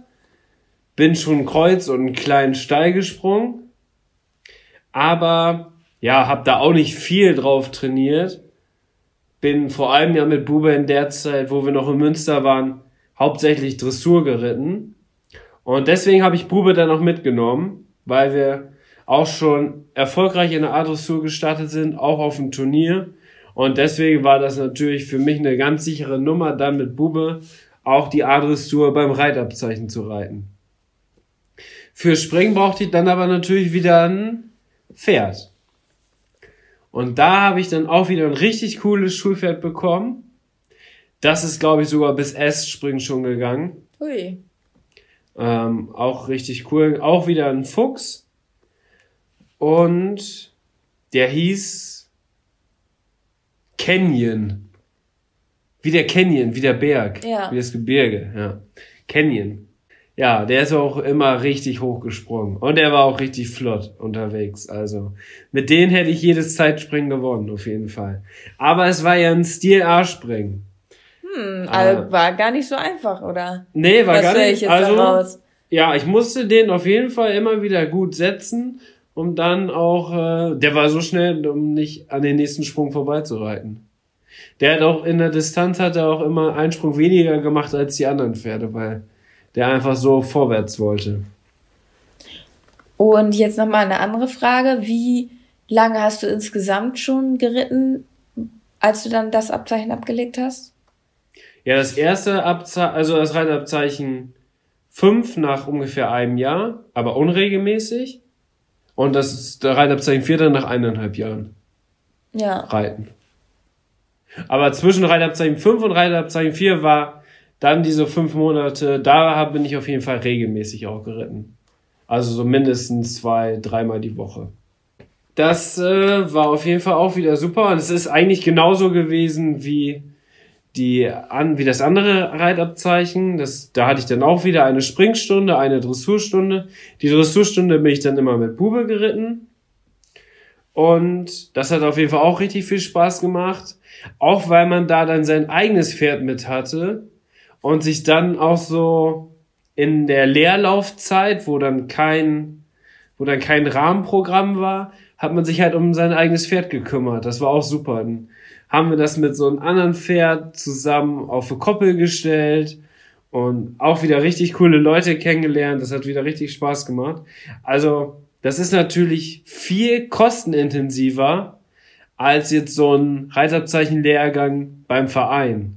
Bin schon Kreuz und einen kleinen Steil gesprungen. Aber ja, habe da auch nicht viel drauf trainiert. Bin vor allem ja mit Bube in der Zeit, wo wir noch in Münster waren, hauptsächlich Dressur geritten. Und deswegen habe ich Bube dann auch mitgenommen, weil wir auch schon erfolgreich in der A-Dressur gestartet sind, auch auf dem Turnier. Und deswegen war das natürlich für mich eine ganz sichere Nummer, dann mit Bube auch die A-Dressur beim Reitabzeichen zu reiten. Für Springen brauchte ich dann aber natürlich wieder ein Pferd. Und da habe ich dann auch wieder ein richtig cooles Schulpferd bekommen. Das ist, glaube ich, sogar bis S-Springen schon gegangen. Ui. Ähm, auch richtig cool. Auch wieder ein Fuchs. Und der hieß Canyon. Wie der Canyon, wie der Berg. Ja. Wie das Gebirge, ja. Canyon. Ja, der ist auch immer richtig hochgesprungen. Und er war auch richtig flott unterwegs. Also, mit denen hätte ich jedes Zeitspringen gewonnen, auf jeden Fall. Aber es war ja ein Stil-A-Springen. Hm, Ah. also war gar nicht so einfach, oder? Nee, war Was gar nicht. ich jetzt also, daraus? Ja, ich musste den auf jeden Fall immer wieder gut setzen, um dann auch, äh, der war so schnell, um nicht an den nächsten Sprung vorbeizureiten. Der hat auch in der Distanz hat er auch immer einen Sprung weniger gemacht als die anderen Pferde, weil der einfach so vorwärts wollte. Und jetzt nochmal eine andere Frage. Wie lange hast du insgesamt schon geritten, als du dann das Abzeichen abgelegt hast? Ja, das erste Abzeichen, also das Reitabzeichen 5 nach ungefähr einem Jahr, aber unregelmäßig. Und das Reitabzeichen 4 dann nach eineinhalb Jahren. Ja. reiten. Aber zwischen Reitabzeichen 5 und Reitabzeichen 4 war dann diese fünf Monate, da bin ich auf jeden Fall regelmäßig auch geritten. Also so mindestens zwei, dreimal die Woche. Das äh, war auf jeden Fall auch wieder super und es ist eigentlich genauso gewesen wie die an wie das andere Reitabzeichen. Das, da hatte ich dann auch wieder eine Springstunde, eine Dressurstunde. Die Dressurstunde bin ich dann immer mit Bube geritten. Und das hat auf jeden Fall auch richtig viel Spaß gemacht. Auch weil man da dann sein eigenes Pferd mit hatte und sich dann auch so in der Leerlaufzeit, wo dann kein, wo dann kein Rahmenprogramm war, hat man sich halt um sein eigenes Pferd gekümmert. Das war auch super. Dann haben wir das mit so einem anderen Pferd zusammen auf eine Koppel gestellt Und auch wieder richtig coole Leute kennengelernt. Das hat wieder richtig Spaß gemacht. Also, das ist natürlich viel kostenintensiver als jetzt so ein Reitabzeichenlehrgang beim Verein.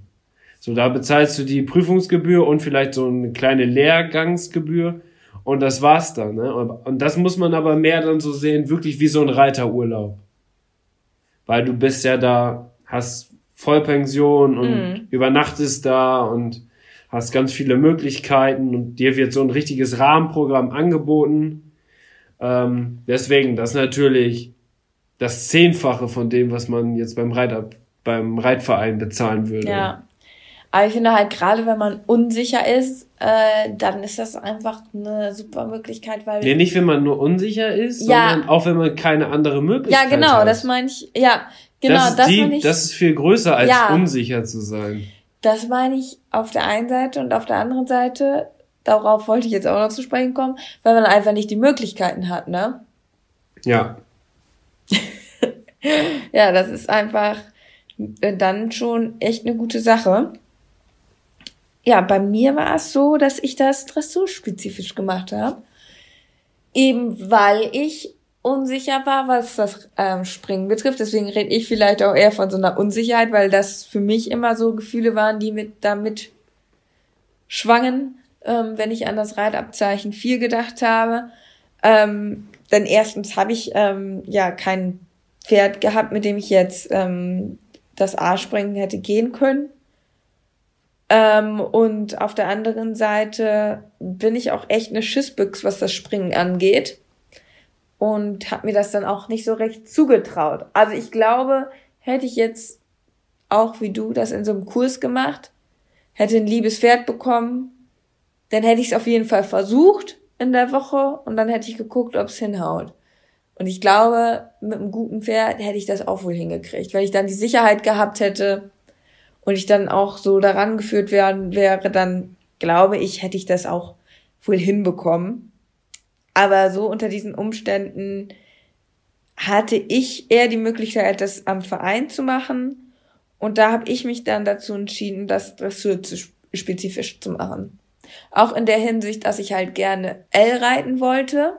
So, da bezahlst du die Prüfungsgebühr und vielleicht so eine kleine Lehrgangsgebühr und das war's dann. Ne? Und das muss man aber mehr dann so sehen, wirklich wie so ein Reiterurlaub. Weil du bist ja da, hast Vollpension und Mhm. übernachtest da und hast ganz viele Möglichkeiten und dir wird so ein richtiges Rahmenprogramm angeboten. Ähm, deswegen, das ist natürlich das Zehnfache von dem, was man jetzt beim Reiter, beim Reitverein bezahlen würde. Ja. Aber ich finde halt, gerade wenn man unsicher ist, äh, dann ist das einfach eine super Möglichkeit, weil. Nee, nicht wenn man nur unsicher ist, Ja. sondern auch wenn man keine andere ja, Möglichkeit genau, hat. das meine ich. Ja, genau, das, das, meine ich. das ist viel größer als Ja. unsicher zu sein. Das meine ich auf der einen Seite und auf der anderen Seite, darauf wollte ich jetzt auch noch zu sprechen kommen, weil man einfach nicht die Möglichkeiten hat, ne? Ja. Ja, das ist einfach äh, dann schon echt eine gute Sache. Ja, bei mir war es so, dass ich das dressurspezifisch gemacht habe. Eben weil ich unsicher war, was das ähm, Springen betrifft. Deswegen rede ich vielleicht auch eher von so einer Unsicherheit, weil das für mich immer so Gefühle waren, die mit damit schwangen, ähm, wenn ich an das Reitabzeichen 4 gedacht habe. Ähm, denn erstens habe ich ähm, ja kein Pferd gehabt, mit dem ich jetzt ähm, das A-Springen hätte gehen können. Ähm, und auf der anderen Seite bin ich auch echt eine Schissbüchs, was das Springen angeht. Und habe mir das dann auch nicht so recht zugetraut. Also ich glaube, hätte ich jetzt auch wie du das in so einem Kurs gemacht, hätte ein liebes Pferd bekommen, dann hätte ich es auf jeden Fall versucht in der Woche und dann hätte ich geguckt, ob es hinhaut. Und ich glaube, mit einem guten Pferd hätte ich das auch wohl hingekriegt, weil ich dann die Sicherheit gehabt hätte und ich dann auch so daran geführt werden wäre, dann glaube ich, hätte ich das auch wohl hinbekommen. Aber so unter diesen Umständen hatte ich eher die Möglichkeit, das am Verein zu machen. Und da habe ich mich dann dazu entschieden, das Dressur spezifisch zu machen. Auch in der Hinsicht, dass ich halt gerne L reiten wollte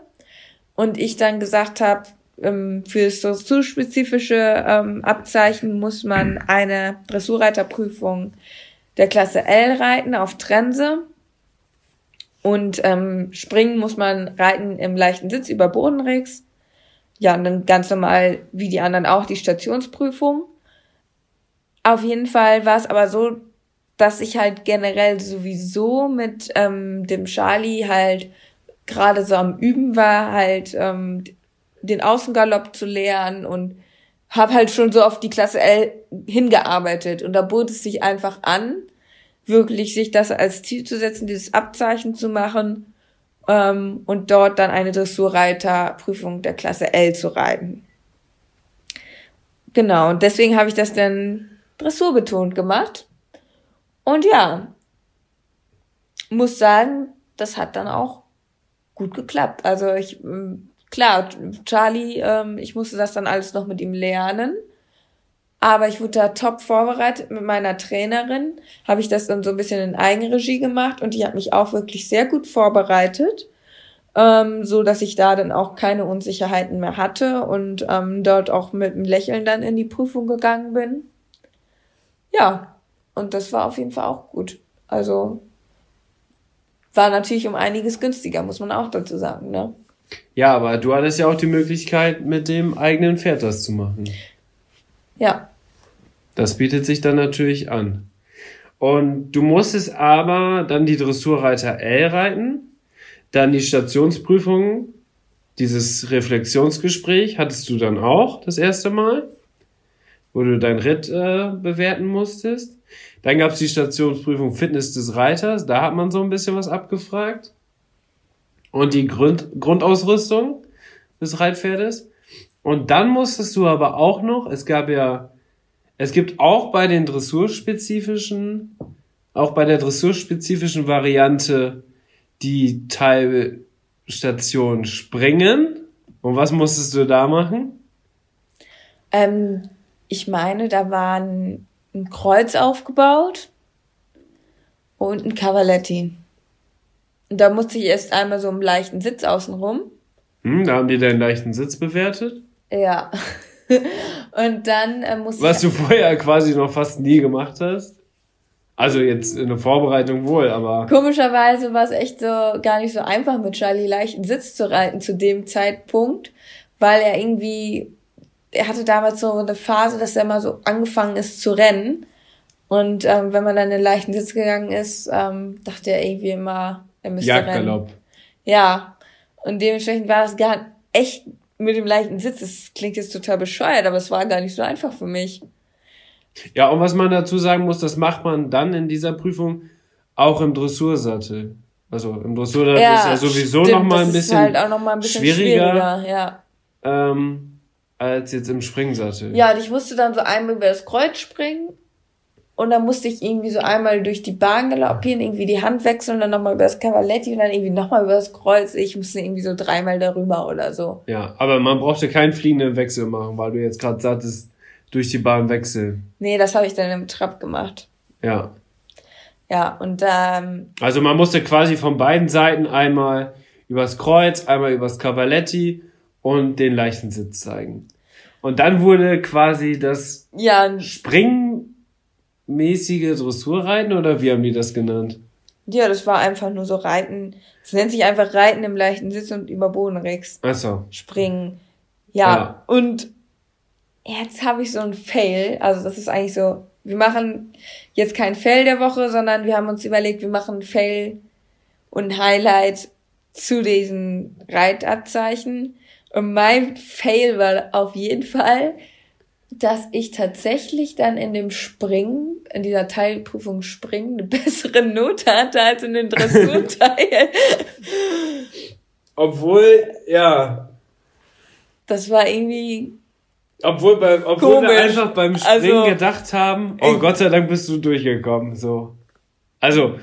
und ich dann gesagt habe, ähm, für das dressurspezifische ähm, Abzeichen muss man eine Dressurreiterprüfung der Klasse L reiten auf Trense. Und ähm, springen muss man reiten im leichten Sitz über Bodenrex. Ja, und dann ganz normal, wie die anderen auch, die Stationsprüfung. Auf jeden Fall war es aber so, dass ich halt generell sowieso mit ähm, dem Charlie halt gerade so am Üben war, halt ähm, den Außengalopp zu lernen und habe halt schon so auf die Klasse L hingearbeitet. Und da bot es sich einfach an, wirklich sich das als Ziel zu setzen, dieses Abzeichen zu machen ähm, und dort dann eine Dressurreiterprüfung der Klasse L zu reiten. Genau, und deswegen habe ich das dann dressurbetont gemacht. Und ja, muss sagen, das hat dann auch gut geklappt. Also ich, ähm, klar, Charlie, ähm, ich musste das dann alles noch mit ihm lernen. Aber ich wurde da top vorbereitet mit meiner Trainerin. Habe ich das dann so ein bisschen in Eigenregie gemacht und die hat mich auch wirklich sehr gut vorbereitet, ähm, so dass ich da dann auch keine Unsicherheiten mehr hatte und ähm, dort auch mit einem Lächeln dann in die Prüfung gegangen bin. Ja, und das war auf jeden Fall auch gut. Also war natürlich um einiges günstiger, muss man auch dazu sagen, ne? Ja, aber du hattest ja auch die Möglichkeit, mit dem eigenen Pferd das zu machen. Ja, Das bietet sich dann natürlich an. Und du musstest aber dann die Dressurreiter L reiten, dann die Stationsprüfung, dieses Reflexionsgespräch hattest du dann auch das erste Mal, wo du dein Ritt äh, bewerten musstest. Dann gab es die Stationsprüfung Fitness des Reiters, da hat man so ein bisschen was abgefragt. Und die Grund Grundausrüstung des Reitpferdes. Und dann musstest du aber auch noch, es gab ja es gibt auch bei den dressurspezifischen, auch bei der dressurspezifischen Variante die Teilstation Springen. Und was musstest du da machen? ähm, ich meine, da war ein, ein Kreuz aufgebaut und ein Cavaletti. Und da musste ich erst einmal so einen leichten Sitz außenrum. Hm, da haben die deinen leichten Sitz bewertet. Ja. und dann äh, musste Was du vorher quasi noch fast nie gemacht hast. Also jetzt in der Vorbereitung wohl, aber. Komischerweise war es echt so gar nicht so einfach mit Charlie leichten Sitz zu reiten zu dem Zeitpunkt, weil er irgendwie, er hatte damals so eine Phase, dass er mal so angefangen ist zu rennen. Und ähm, wenn man dann in den leichten Sitz gegangen ist, ähm, dachte er irgendwie immer, er müsste rennen. Jagdgalopp. Ja. Und dementsprechend war das gar echt mit dem leichten Sitz. Das klingt jetzt total bescheuert, aber es war gar nicht so einfach für mich. Ja, und was man dazu sagen muss, das macht man dann in dieser Prüfung auch im Dressursattel. Also im Dressursattel ist ja sowieso stimmt, noch mal ein bisschen, halt auch noch mal ein bisschen schwieriger, schwieriger, ja. ähm, als jetzt im Springsattel. Ja, und ich musste dann so einmal über das Kreuz springen und dann musste ich irgendwie so einmal durch die Bahn galoppieren, irgendwie die Hand wechseln, dann nochmal über das Cavaletti und dann irgendwie nochmal über das Kreuz. Ich musste irgendwie so dreimal darüber oder so. Ja, aber man brauchte keinen fliegenden Wechsel machen, weil du jetzt gerade sagtest, durch die Bahn wechseln. Nee, das habe ich dann im Trab gemacht. Ja. Ja, und ähm, Also man musste quasi von beiden Seiten einmal übers Kreuz, einmal übers Cavaletti und den leichten Sitz zeigen. Und dann wurde quasi das ja, springmäßige Dressurreiten oder wie haben die das genannt? ja, das war einfach nur so Reiten. Es nennt sich einfach Reiten im leichten Sitz und über Bodenrex. Achso. springen. Ja, Ja. und jetzt habe ich so ein Fail. Also das ist eigentlich so, wir machen jetzt kein Fail der Woche, sondern wir haben uns überlegt, wir machen Fail und Highlight zu diesen Reitabzeichen. Und mein Fail war auf jeden Fall, dass ich tatsächlich dann in dem Springen, in dieser Teilprüfung Springen, eine bessere Note hatte als in den Dressurteil. Obwohl, ja, Das war irgendwie obwohl, bei, obwohl wir einfach beim Springen Also- gedacht haben, oh Gott sei Dank bist du durchgekommen, so. Also,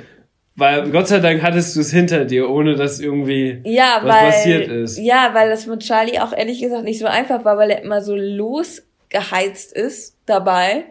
weil Gott sei Dank hattest du es hinter dir, ohne dass irgendwie Ja, was weil, passiert ist. Ja, weil das mit Charlie auch ehrlich gesagt nicht so einfach war, weil er immer so losgeheizt ist dabei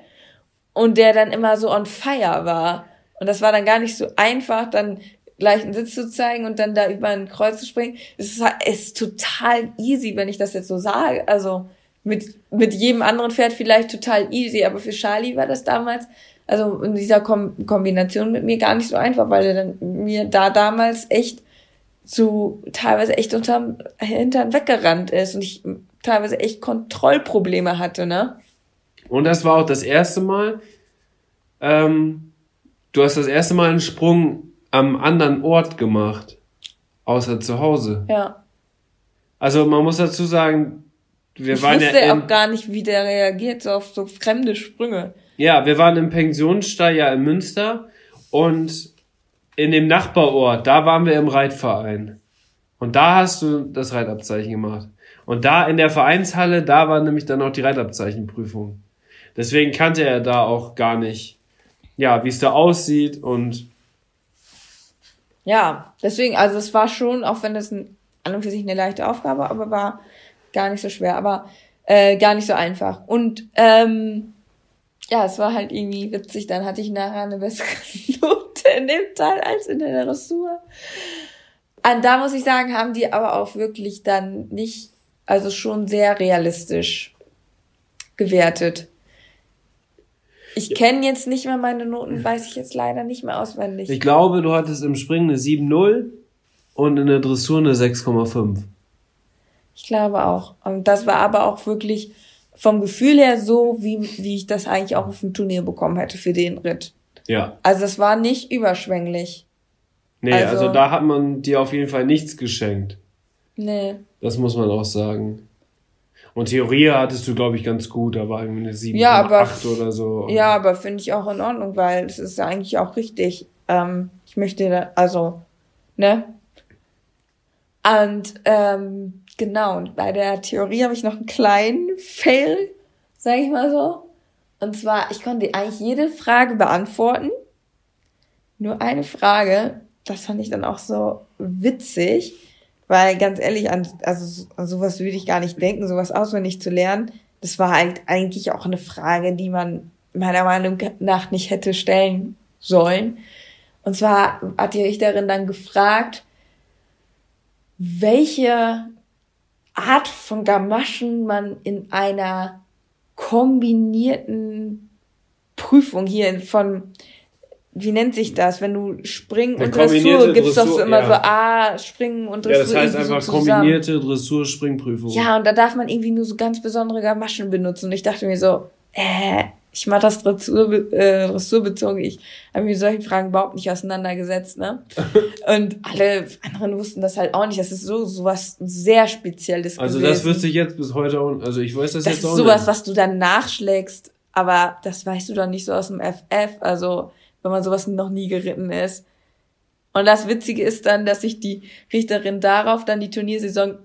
und der dann immer so on fire war. Und das war dann gar nicht so einfach, dann gleich einen Sitz zu zeigen und dann da über ein Kreuz zu springen. Es ist, halt- ist total easy, wenn ich das jetzt so sage. Also mit, mit jedem anderen Pferd vielleicht total easy, aber für Charlie war das damals, also in dieser Kom Kombination mit mir gar nicht so einfach, weil er dann mir da damals echt so teilweise echt unterm Hintern weggerannt ist und ich teilweise echt Kontrollprobleme hatte, ne? Und das war auch das erste Mal, ähm, du hast das erste Mal einen Sprung am anderen Ort gemacht, außer zu Hause. Ja. Also man muss dazu sagen, wir ich waren wusste ja in, auch gar nicht, wie der reagiert, so auf so fremde Sprünge. ja, wir waren im Pensionsstall ja in Münster und in dem Nachbarort, da waren wir im Reitverein. Und da hast du das Reitabzeichen gemacht. Und da in der Vereinshalle, da war nämlich dann auch die Reitabzeichenprüfung. Deswegen kannte er da auch gar nicht, ja, wie es da aussieht und Ja, deswegen, also es war schon, auch wenn es ein, an und für sich eine leichte Aufgabe, aber war gar nicht so schwer, aber äh, gar nicht so einfach. Und ähm, ja, es war halt irgendwie witzig. Dann hatte ich nachher eine bessere Note in dem Teil als in der Dressur. Und da muss ich sagen, haben die aber auch wirklich dann nicht, also schon sehr realistisch gewertet. Ich kenne jetzt nicht mehr meine Noten, weiß ich jetzt leider nicht mehr auswendig. ich glaube, du hattest im Springen eine 7-0 und in der Dressur eine 6,5. Ich glaube auch. Und das war aber auch wirklich vom Gefühl her so, wie, wie ich das eigentlich auch auf dem Turnier bekommen hätte für den Ritt. Ja. Also es war nicht überschwänglich. Nee, Also- also da hat man dir auf jeden Fall nichts geschenkt. Nee. Das muss man auch sagen. Und Theorie hattest du, glaube ich, ganz gut. Da war irgendwie eine 7,8 Ja, aber- oder so. Ja, aber finde ich auch in Ordnung, weil es ist ja eigentlich auch richtig. Ähm, ich möchte da, also, ne? Und ähm, genau, und bei der Theorie habe ich noch einen kleinen Fail, sage ich mal so. Und zwar, ich konnte eigentlich jede Frage beantworten. Nur eine Frage, das fand ich dann auch so witzig, weil ganz ehrlich, an, also an sowas würde ich gar nicht denken, sowas auswendig zu lernen. Das war halt eigentlich auch eine Frage, die man meiner Meinung nach nicht hätte stellen sollen. Und zwar hat die Richterin dann gefragt, welche Art von Gamaschen man in einer kombinierten Prüfung hier von, wie nennt sich das, wenn du Springen Eine und Dressur gibt's doch so Dressur, immer ja. so, ah, Springen und Ja, Dressur. das heißt einfach so kombinierte Dressur-Springprüfung. Ja, und da darf man irgendwie nur so ganz besondere Gamaschen benutzen. Und ich dachte mir so, äh, ich mache das Dressur, äh, dressurbezogen. Ich habe mich mit solchen Fragen überhaupt nicht auseinandergesetzt, ne? Und alle anderen wussten das halt auch nicht. Das ist so sowas sehr Spezielles Also gewesen. das wüsste ich jetzt bis heute auch, also ich weiß das, Das jetzt ist auch sowas, nicht. was du dann nachschlägst, aber das weißt du doch nicht so aus dem FF, also wenn man sowas noch nie geritten ist. Und das Witzige ist dann, dass sich die Richterin darauf dann die Turniersaison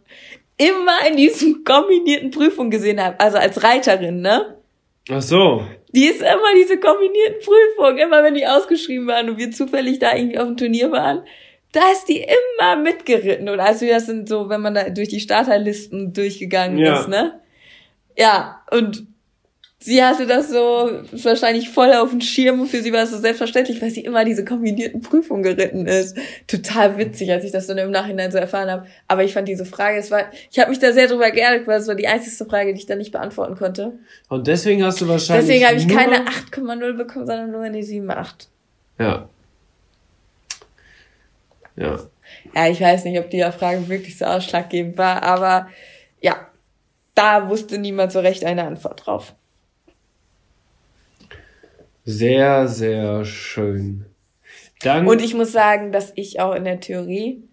immer in diesem kombinierten Prüfung gesehen hat, also als Reiterin, ne? Ach so. Die ist immer diese kombinierten Prüfungen, immer wenn die ausgeschrieben waren und wir zufällig da irgendwie auf dem Turnier waren, da ist die immer mitgeritten. Und also das sind so, wenn man da durch die Starterlisten durchgegangen Ja. ist, ne? Ja, und sie hatte das so wahrscheinlich voll auf dem Schirm und für sie war es so selbstverständlich, weil sie immer diese kombinierten Prüfungen geritten ist. Total witzig, als ich das dann im Nachhinein so erfahren habe. Aber ich fand diese Frage, es war, ich habe mich da sehr drüber geärgert, weil es war die einzigste Frage, die ich dann nicht beantworten konnte. Und deswegen hast du wahrscheinlich Deswegen habe ich keine 8,0 bekommen, sondern nur eine 7,8. Ja. Ja. Ja, ich weiß nicht, ob die Frage wirklich so ausschlaggebend war, aber ja, da wusste niemand so recht eine Antwort drauf. Sehr, sehr schön. Dann, Und ich muss sagen, dass ich auch in der Theorie,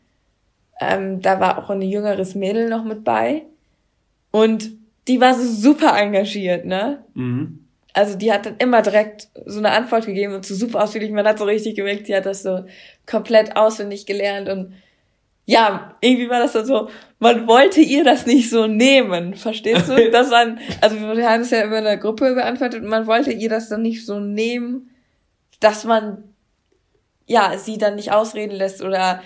ähm, da war auch ein jüngeres Mädel noch mit bei und die war so super engagiert, ne? mhm. Also die hat dann immer direkt so eine Antwort gegeben und so super ausführlich. Man hat so richtig gemerkt, sie hat das so komplett auswendig gelernt und ja, irgendwie war das dann so, man wollte ihr das nicht so nehmen, verstehst du? Das dann, also wir haben es ja über eine Gruppe beantwortet man wollte ihr das dann nicht so nehmen, dass man ja sie dann nicht ausreden lässt oder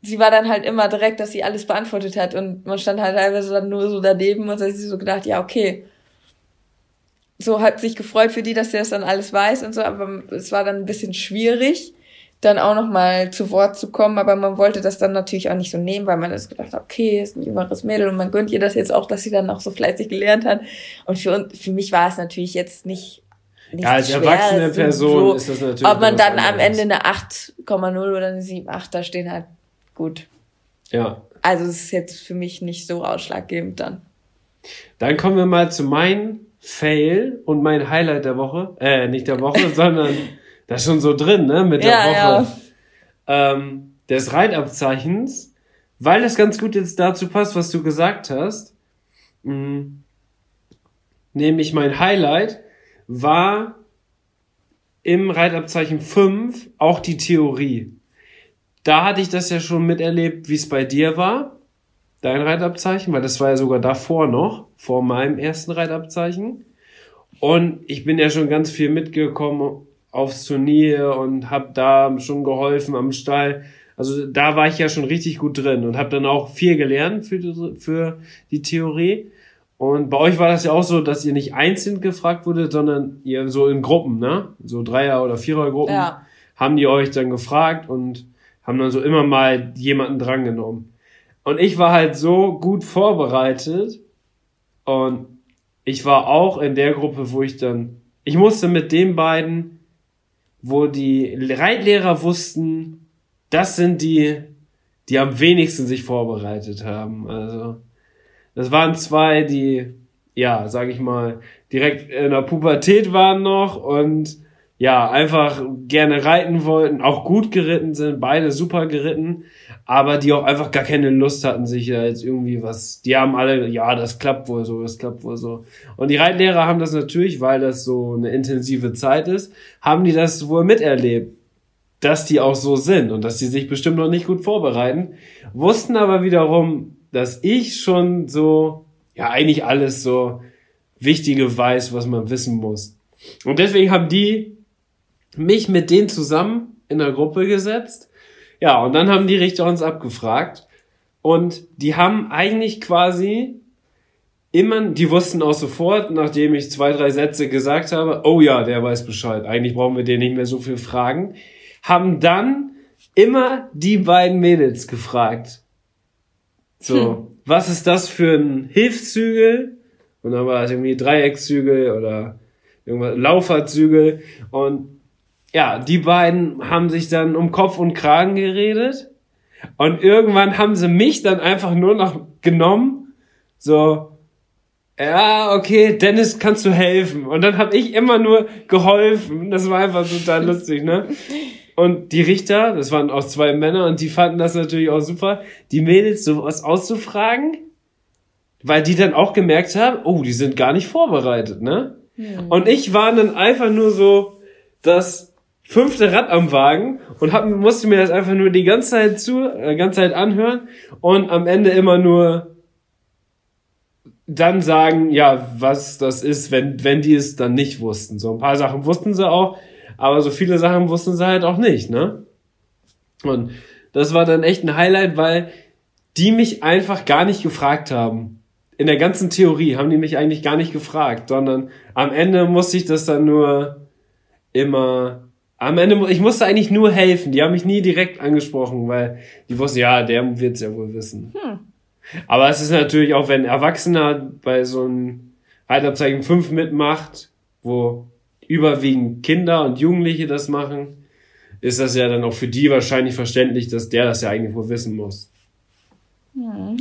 sie war dann halt immer direkt, dass sie alles beantwortet hat und man stand halt teilweise dann nur so daneben und hat sich so gedacht, ja, okay. So hat sich gefreut für die, dass sie das dann alles weiß und so, aber es war dann ein bisschen schwierig, dann auch nochmal zu Wort zu kommen, aber man wollte das dann natürlich auch nicht so nehmen, weil man das gedacht hat, okay, ist ein jüngeres Mädel und man gönnt ihr das jetzt auch, dass sie dann auch so fleißig gelernt hat. Und für, uns, für mich war es natürlich jetzt nicht, Ja, als erwachsene Person ist das natürlich Ob man dann am. Ende eine 8,0 oder eine 7,8 da stehen hat, gut. Ja. Also es ist jetzt für mich nicht so ausschlaggebend dann. Dann kommen wir mal zu meinem Fail und mein Highlight der Woche. Äh, nicht der Woche, sondern das ist schon so drin, ne, mit der Ja, Woche. Ähm, des Reitabzeichens, weil das ganz gut jetzt dazu passt, was du gesagt hast. Mh, nämlich mein Highlight war im Reitabzeichen 5 auch die Theorie. Da hatte ich das ja schon miterlebt, wie es bei dir war dein Reitabzeichen, weil das war ja sogar davor noch, vor meinem ersten Reitabzeichen. Und ich bin ja schon ganz viel mitgekommen aufs Turnier und habe da schon geholfen am Stall. Also da war ich ja schon richtig gut drin und habe dann auch viel gelernt für die, für die Theorie. Und bei euch war das ja auch so, dass ihr nicht einzeln gefragt wurde, sondern ihr so in Gruppen, ne? So Dreier- oder Vierergruppen Ja. haben die euch dann gefragt und haben dann so immer mal jemanden drangenommen. Und ich war halt so gut vorbereitet und ich war auch in der Gruppe, wo ich dann, ich musste mit den beiden, wo die Reitlehrer wussten, das sind die, die am wenigsten sich vorbereitet haben. Also, das waren zwei, die, ja, sag ich mal, direkt in der Pubertät waren noch und ja, einfach gerne reiten wollten, auch gut geritten sind, beide super geritten, aber die auch einfach gar keine Lust hatten, sich da jetzt irgendwie was, die haben alle, ja, das klappt wohl so, das klappt wohl so. Und die Reitlehrer haben das natürlich, weil das so eine intensive Zeit ist, haben die das wohl miterlebt, dass die auch so sind und dass die sich bestimmt noch nicht gut vorbereiten, wussten aber wiederum, dass ich schon so, ja, eigentlich alles so Wichtige weiß, was man wissen muss. Und deswegen haben die mich mit denen zusammen in der Gruppe gesetzt. Ja, und dann haben die Richter uns abgefragt. Und die haben eigentlich quasi immer, die wussten auch sofort, nachdem ich zwei, drei Sätze gesagt habe, oh ja, der weiß Bescheid. Eigentlich brauchen wir den nicht mehr so viel fragen. haben dann immer die beiden Mädels gefragt. So, was ist das für ein Hilfszügel? Und dann war es irgendwie Dreieckszügel oder irgendwas, Lauferzügel. Und ja, die beiden haben sich dann um Kopf und Kragen geredet. Und irgendwann haben sie mich dann einfach nur noch genommen. So, ja, okay, Dennis, kannst du helfen? Und dann habe ich immer nur geholfen. Das war einfach total lustig, ne? Und die Richter, das waren auch zwei Männer und die fanden das natürlich auch super, die Mädels sowas auszufragen, weil die dann auch gemerkt haben, oh, die sind gar nicht vorbereitet, ne? Und ich war dann einfach nur so das fünfte Rad am Wagen und hab, musste mir das einfach nur die ganze Zeit zu, äh, ganze Zeit anhören und am Ende immer nur dann sagen, ja, was das ist, wenn, wenn die es dann nicht wussten. So ein paar Sachen wussten sie auch, aber so viele Sachen wussten sie halt auch nicht, ne? Und das war dann echt ein Highlight, weil die mich einfach gar nicht gefragt haben. In der ganzen Theorie haben die mich eigentlich gar nicht gefragt, sondern am Ende musste ich das dann nur immer, am Ende, ich musste eigentlich nur helfen. Die haben mich nie direkt angesprochen, weil die wussten, ja, der wird's ja wohl wissen. Aber es ist natürlich auch, wenn ein Erwachsener bei so einem Reiterabzeichen 5 mitmacht, wo überwiegend Kinder und Jugendliche das machen, ist das ja dann auch für die wahrscheinlich verständlich, dass der das ja eigentlich wohl wissen muss.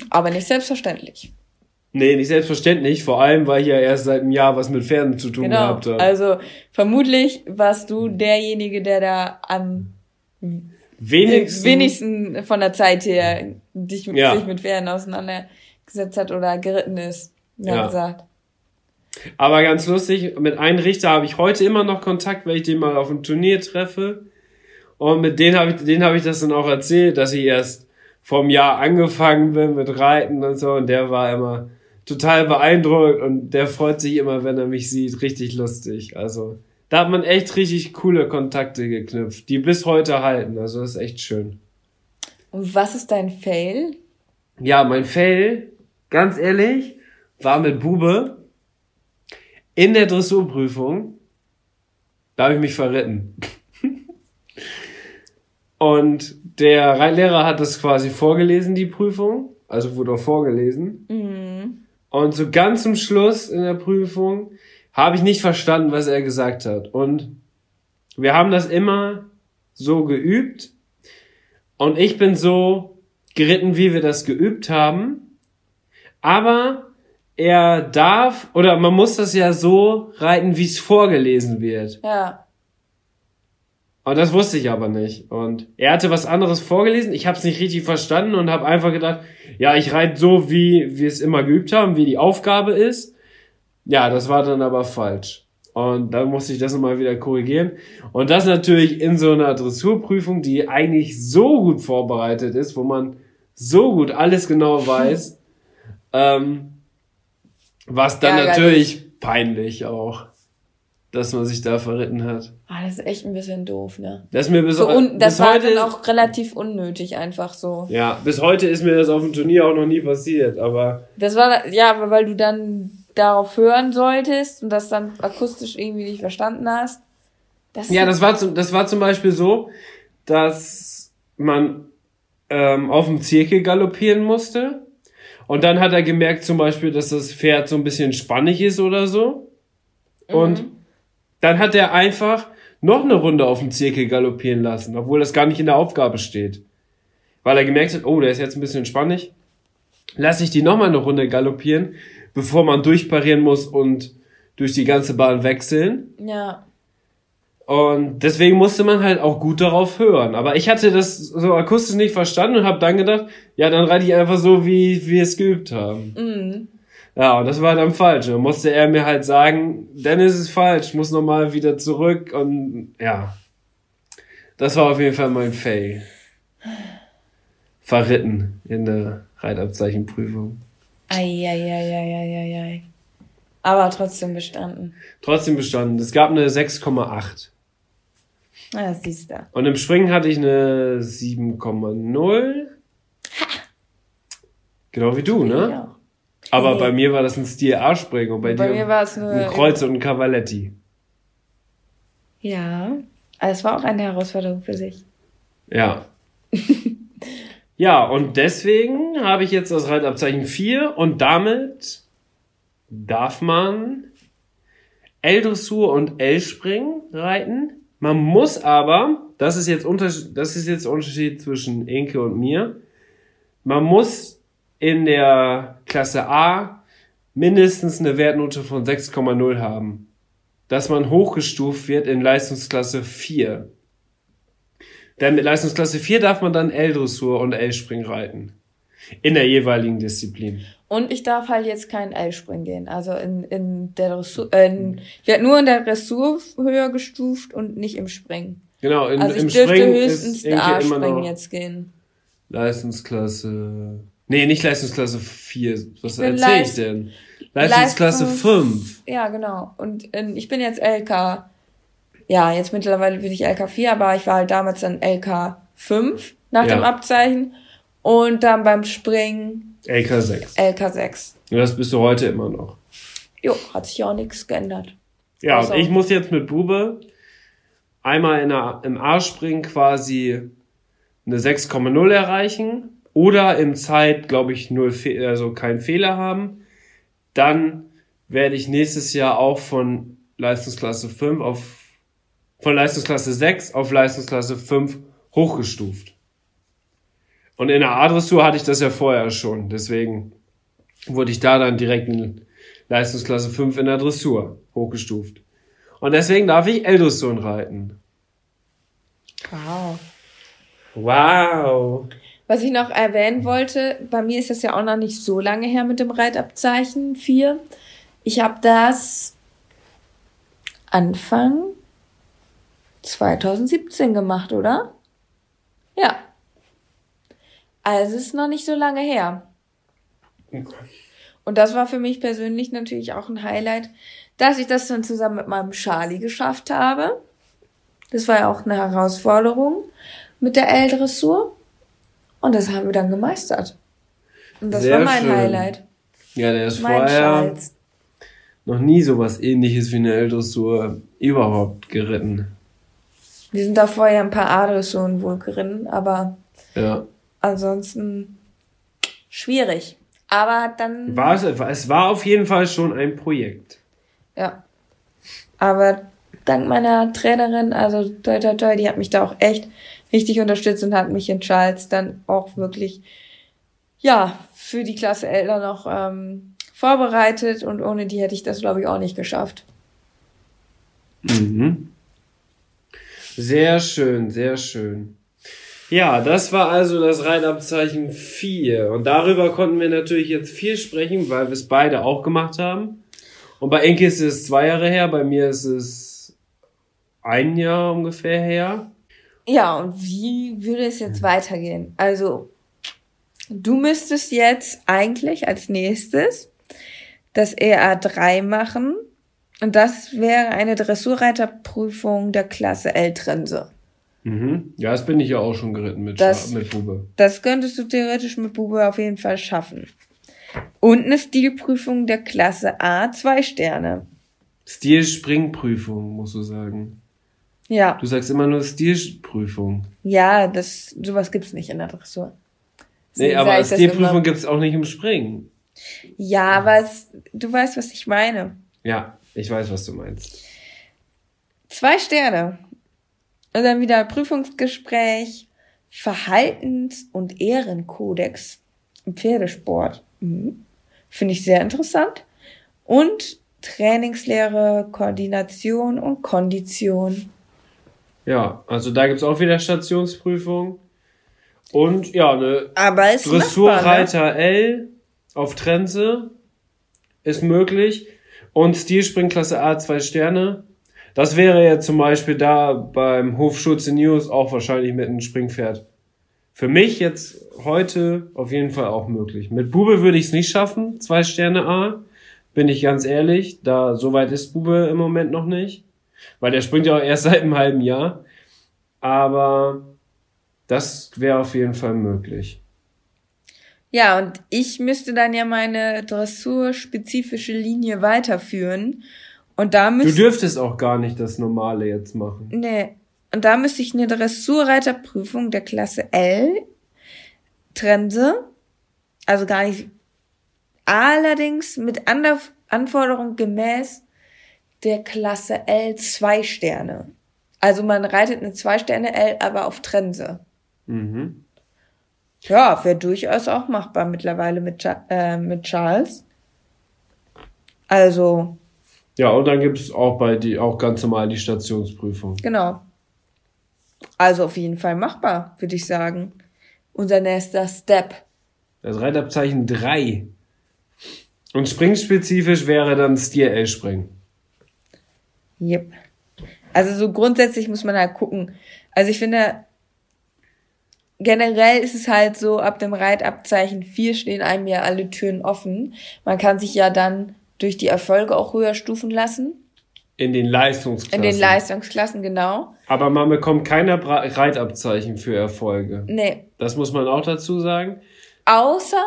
Aber nicht selbstverständlich. Nee, nicht selbstverständlich, vor allem, weil ich ja erst seit einem Jahr was mit Pferden zu tun Genau. gehabt habe. Also vermutlich warst du derjenige, der da am wenigstens, wenigsten von der Zeit her dich, Ja. sich mit Pferden auseinandergesetzt hat oder geritten ist. Ja. Ja. gesagt. Aber ganz lustig, mit einem Richter habe ich heute immer noch Kontakt, weil ich den mal auf einem Turnier treffe. Und mit denen habe ich, denen habe ich das dann auch erzählt, dass ich erst vom Jahr angefangen bin mit Reiten und so. Und der war immer total beeindruckt und der freut sich immer, wenn er mich sieht. Richtig lustig. Also, da hat man echt richtig coole Kontakte geknüpft, die bis heute halten. Also, das ist echt schön. Und was ist dein Fail? Ja, mein Fail, ganz ehrlich, war mit Bube in der Dressurprüfung. Da habe ich mich verritten. Und der Reitlehrer hat das quasi vorgelesen, die Prüfung. Also wurde auch vorgelesen. Und so ganz zum Schluss in der Prüfung habe ich nicht verstanden, was er gesagt hat. Und wir haben das immer so geübt. Und ich bin so geritten, wie wir das geübt haben. Aber er darf, oder man muss das ja so reiten, wie es vorgelesen wird. Ja. Und das wusste ich aber nicht. Und er hatte was anderes vorgelesen. Ich habe es nicht richtig verstanden und habe einfach gedacht, ja, ich reite so, wie wir es immer geübt haben, wie die Aufgabe ist. Ja, das war dann aber falsch. Und dann musste ich das nochmal wieder korrigieren. Und das natürlich in so einer Dressurprüfung, die eigentlich so gut vorbereitet ist, wo man so gut alles genau weiß, ähm, was dann Ärgerlich. natürlich peinlich auch, dass man sich da verritten hat. Ah, das ist echt ein bisschen doof, ne? Das ist mir bis, So un das bis war heute dann auch relativ unnötig, einfach so. ja, bis heute ist mir das auf dem Turnier auch noch nie passiert, aber Das war, ja, weil du dann darauf hören solltest und das dann akustisch irgendwie nicht verstanden hast. Das ja, das war zum, das war zum Beispiel so, dass man ähm, auf dem Zirkel galoppieren musste und dann hat er gemerkt zum Beispiel, dass das Pferd so ein bisschen spannig ist oder so und dann hat er einfach noch eine Runde auf dem Zirkel galoppieren lassen, obwohl das gar nicht in der Aufgabe steht, weil er gemerkt hat, oh, der ist jetzt ein bisschen spannig, lass ich die noch mal eine Runde galoppieren, bevor man durchparieren muss und durch die ganze Bahn wechseln. ja. Und deswegen musste man halt auch gut darauf hören. Aber ich hatte das so akustisch nicht verstanden und habe dann gedacht, ja, dann reite ich einfach so, wie wir es geübt haben. Mhm. Ja, und das war dann falsch. Dann musste er mir halt sagen, Dennis ist falsch, muss nochmal wieder zurück und ja. Das war auf jeden Fall mein Fail. Verritten in der Reitabzeichenprüfung. Eieieiei. Aber trotzdem bestanden. Trotzdem bestanden. Es gab eine 6,8. Na, das siehst du. Und im Springen hatte ich eine 7,0. Genau wie du, ne? Ja. Aber Nee. bei mir war das ein Stil A-Springen und bei, Bei dir mir war es ein Kreuz und ein Cavaletti. Ja. Also es war auch eine Herausforderung für sich. Ja. ja, und deswegen habe ich jetzt das Reitabzeichen 4 und damit darf man L-Dressur und L-Springen reiten. Man muss aber, das ist jetzt Unterschied, das ist jetzt Unterschied zwischen Inke und mir. Man muss in der Klasse A mindestens eine Wertnote von 6,0 haben. Dass man hochgestuft wird in Leistungsklasse 4. Denn mit Leistungsklasse 4 darf man dann L-Dressur und L-Spring reiten. In der jeweiligen Disziplin. Und ich darf halt jetzt kein L-Springen gehen. Also in, in der Dressur, äh, in, ich werde nur in der Dressur höher gestuft und nicht im Springen. Genau, in, Also ich im dürfte Springen höchstens noch jetzt gehen. Leistungsklasse. Nee, nicht Leistungsklasse 4. Was erzähle ich denn? Leistungsklasse Leistungs- 5. Ja, genau. Und in, ich bin jetzt LK, ja, jetzt mittlerweile bin ich LK 4, aber ich war halt damals dann LK 5 nach Ja. dem Abzeichen. Und dann beim Springen LK 6. LK 6. Und das bist du heute immer noch. Jo, hat sich auch nichts geändert. Ja, Also- und ich muss jetzt mit Bube einmal in der, im A-Springen quasi eine 6,0 erreichen oder im Zeit, glaube ich, null Fe also keinen Fehler haben. Dann werde ich nächstes Jahr auch von Leistungsklasse 5 auf von Leistungsklasse 6 auf Leistungsklasse 5 hochgestuft. Und in der A-Dressur hatte ich das ja vorher schon, deswegen wurde ich da dann direkt in Leistungsklasse 5 in der Dressur hochgestuft. Und deswegen darf ich L-Dressuren reiten. Wow. Wow. Was ich noch erwähnen wollte, bei mir ist das ja auch noch nicht so lange her mit dem Reitabzeichen 4. Ich habe das Anfang 2017 gemacht, oder? Ja. Also es ist noch nicht so lange her. Und das war für mich persönlich natürlich auch ein Highlight, dass ich das dann zusammen mit meinem Charlie geschafft habe. Das war ja auch eine Herausforderung mit der L-Dressur. Und das haben wir dann gemeistert. Und das Sehr war mein schön. Highlight. Ja, der ist Mein vorher Charles. noch nie sowas ähnliches wie eine L-Dressur überhaupt geritten. Wir sind da vorher ein paar A-Dressuren wohl geritten, aber Ja. ansonsten schwierig. Aber dann, War es, es war auf jeden Fall schon ein Projekt. ja. Aber dank meiner Trainerin, also toi toi toi, die hat mich da auch echt richtig unterstützt und hat mich in Charles dann auch wirklich, ja, für die Klasse dann noch ähm, vorbereitet und ohne die hätte ich das, glaube ich, auch nicht geschafft. Mhm. Sehr schön, sehr schön. Ja, das war also das Reitabzeichen 4. Und darüber konnten wir natürlich jetzt viel sprechen, weil wir es beide auch gemacht haben. Und bei Enke ist es zwei Jahre her, bei mir ist es ein Jahr ungefähr her. Ja, und wie würde es jetzt weitergehen? Also, du müsstest jetzt eigentlich als nächstes das EA3 machen. Und das wäre eine Dressurreiterprüfung der Klasse L-Trense. Mhm. Ja, das bin ich ja auch schon geritten mit, Das- mit Bube. Das könntest du theoretisch mit Bube auf jeden Fall schaffen. Und eine Stilprüfung der Klasse A, zwei Sterne. Stil-Springprüfung, musst du sagen. Ja, Du sagst immer nur Stilprüfung. ja, das, sowas gibt's nicht in der Dressur. Nee, aber Stilprüfung gibt's auch nicht im Springen. Ja, aber es, du weißt, was ich meine. Ja, ich weiß, was du meinst. Zwei Sterne. Und dann wieder Prüfungsgespräch, Verhaltens- und Ehrenkodex im Pferdesport. Mhm. Finde ich sehr interessant. Und Trainingslehre, Koordination und Kondition. Ja, also da gibt's auch wieder Stationsprüfung. Und ja, eine es machbar, ne? Dressurreiter L auf Trense ist möglich. Und Stilspringklasse A zwei Sterne. Das wäre jetzt zum Beispiel da beim Hofschutze News auch wahrscheinlich mit einem Springpferd. Für mich jetzt heute auf jeden Fall auch möglich. Mit Bube würde ich es nicht schaffen, zwei Sterne A. Bin ich ganz ehrlich, da so weit ist Bube im Moment noch nicht. Weil der springt ja auch erst seit einem halben Jahr. Aber das wäre auf jeden Fall möglich. Ja, und ich müsste dann ja meine dressurspezifische Linie weiterführen. Und da Du müsste. dürftest auch gar nicht das Normale jetzt machen. Nee. Und da müsste ich eine Dressurreiterprüfung der Klasse L Trense, also gar nicht, allerdings mit Ander Anforderung gemäß der Klasse L zwei Sterne. Also man reitet eine zwei Sterne L, aber auf Trense. Mhm. Ja, wäre durchaus auch machbar mittlerweile mit, äh, mit Charles. Also, Ja, und dann gibt es auch bei die auch ganz normal die Stationsprüfung. genau. Also auf jeden Fall machbar, würde ich sagen. Unser nächster Step. Das Reitabzeichen 3. Und springspezifisch wäre dann Stier L springen. Yep. Also so grundsätzlich muss man halt gucken. Also ich finde, generell ist es halt so, ab dem Reitabzeichen 4 stehen einem ja alle Türen offen. Man kann sich ja dann durch die Erfolge auch höher stufen lassen. In den Leistungsklassen. In den Leistungsklassen, genau. Aber man bekommt keine Reitabzeichen für Erfolge. Nee, Das muss man auch dazu sagen. außer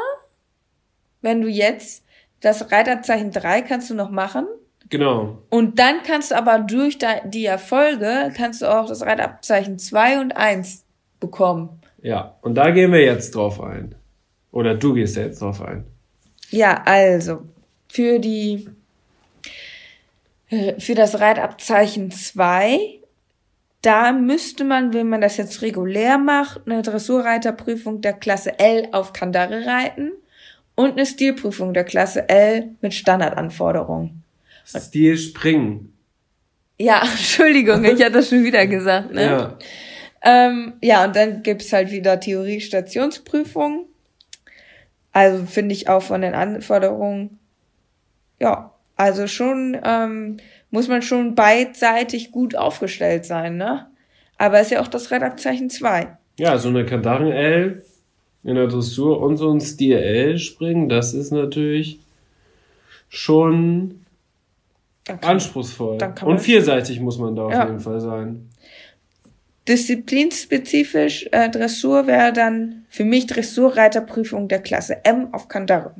wenn du jetzt das Reitabzeichen 3 kannst du noch machen. Genau. Und dann kannst du aber durch da- die Erfolge, kannst du auch das Reitabzeichen 2 und 1 bekommen. Ja. Und da gehen wir jetzt drauf ein. Oder du gehst jetzt drauf ein. Ja, also für die äh, für das Reitabzeichen 2, da müsste man, wenn man das jetzt regulär macht, eine Dressurreiterprüfung der Klasse L auf Kandare reiten und eine Stilprüfung der Klasse L mit Standardanforderungen. Stil springen. Ja, Entschuldigung, ich hatte das schon wieder gesagt. Ne? Ja. Ähm, ja, und dann gibt's halt wieder Theorie-Stationsprüfung. Also finde ich auch von den Anforderungen, ja, also schon, ähm, muss man schon beidseitig gut aufgestellt sein, ne? Aber ist ja auch das Redaktzeichen 2. Ja, so eine Kandaren L in der Dressur und so ein Stier L springen, das ist natürlich schon kann- anspruchsvoll. Und vielseitig muss man da auf Ja. jeden Fall sein. Disziplinspezifisch äh, Dressur wäre dann für mich Dressurreiterprüfung der Klasse M auf Kandare.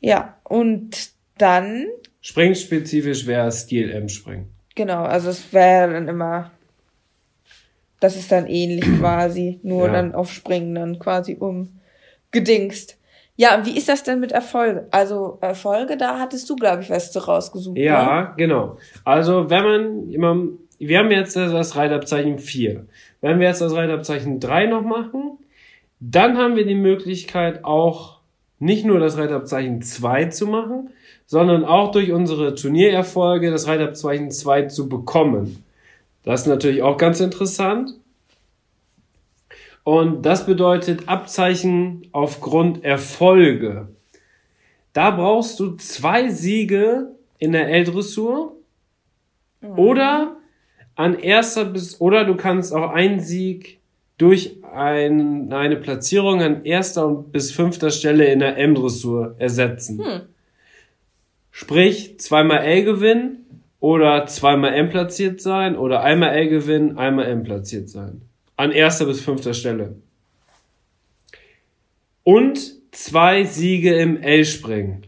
Ja, und dann Springspezifisch wäre Stil M springen. Genau, also es wäre dann immer, das ist dann ähnlich quasi, nur Ja. dann auf Springen dann quasi umgedingst. Ja, und wie ist das denn mit Erfolge? Also Erfolge, da hattest du, glaube ich, was rausgesucht. Ne? Ja, genau. Also, wenn man immer, wir haben jetzt das Reitabzeichen 4. Wenn wir jetzt das Reitabzeichen 3 noch machen, dann haben wir die Möglichkeit auch nicht nur das Reitabzeichen 2 zu machen, sondern auch durch unsere Turniererfolge das Reitabzeichen 2 zu bekommen. Das ist natürlich auch ganz interessant. Und das bedeutet Abzeichen aufgrund Erfolge. Da brauchst du zwei Siege in der L-Dressur oder an erster bis, oder du kannst auch einen Sieg durch ein, eine Platzierung an erster bis fünfter Stelle in der M-Dressur ersetzen. Hm. Sprich, zweimal L gewinnen oder zweimal M platziert sein oder einmal L gewinnen, einmal M platziert sein. An erster bis fünfter Stelle. Und zwei Siege im L-Springen.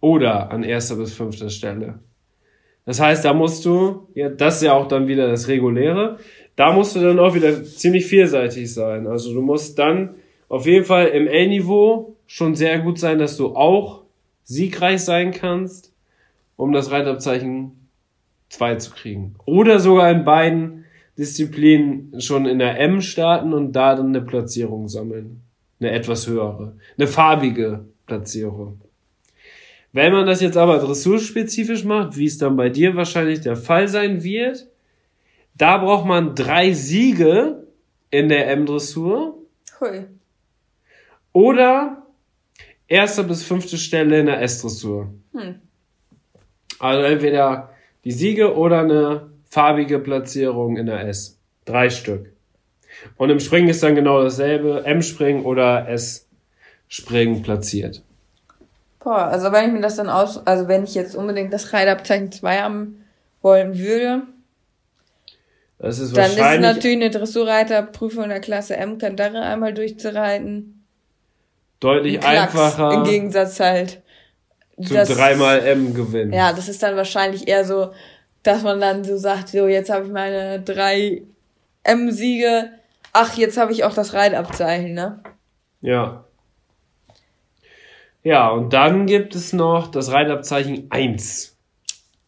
Oder an erster bis fünfter Stelle. Das heißt, da musst du, ja, das ist ja auch dann wieder das Reguläre, da musst du dann auch wieder ziemlich vielseitig sein. Also du musst dann auf jeden Fall im L-Niveau schon sehr gut sein, dass du auch siegreich sein kannst, um das Reitabzeichen 2 zu kriegen. Oder sogar in beiden Disziplinen schon in der M starten und da dann eine Platzierung sammeln. Eine etwas höhere. Eine farbige Platzierung. Wenn man das jetzt aber dressurspezifisch macht, wie es dann bei dir wahrscheinlich der Fall sein wird, da braucht man drei Siege in der M-Dressur Hui. oder erste bis fünfte Stelle in der S-Dressur. Hm. Also entweder die Siege oder eine farbige Platzierung in der S. Drei Stück. Und im Springen ist dann genau dasselbe. M-Springen oder S-Springen platziert. Boah, also wenn ich mir das dann aus, also wenn ich jetzt unbedingt das Reitabzeichen 2 haben wollen würde, Das ist dann ist natürlich eine Dressurreiterprüfung der Klasse M Kandare einmal durchzureiten. deutlich Ein Klacks, einfacher Im Gegensatz halt. zu dreimal M gewinnen. Ja, das ist dann wahrscheinlich eher so dass man dann so sagt, so jetzt habe ich meine drei M-Siege, ach, jetzt habe ich auch das Reitabzeichen, ne? Ja. Ja, und dann gibt es noch das Reitabzeichen 1.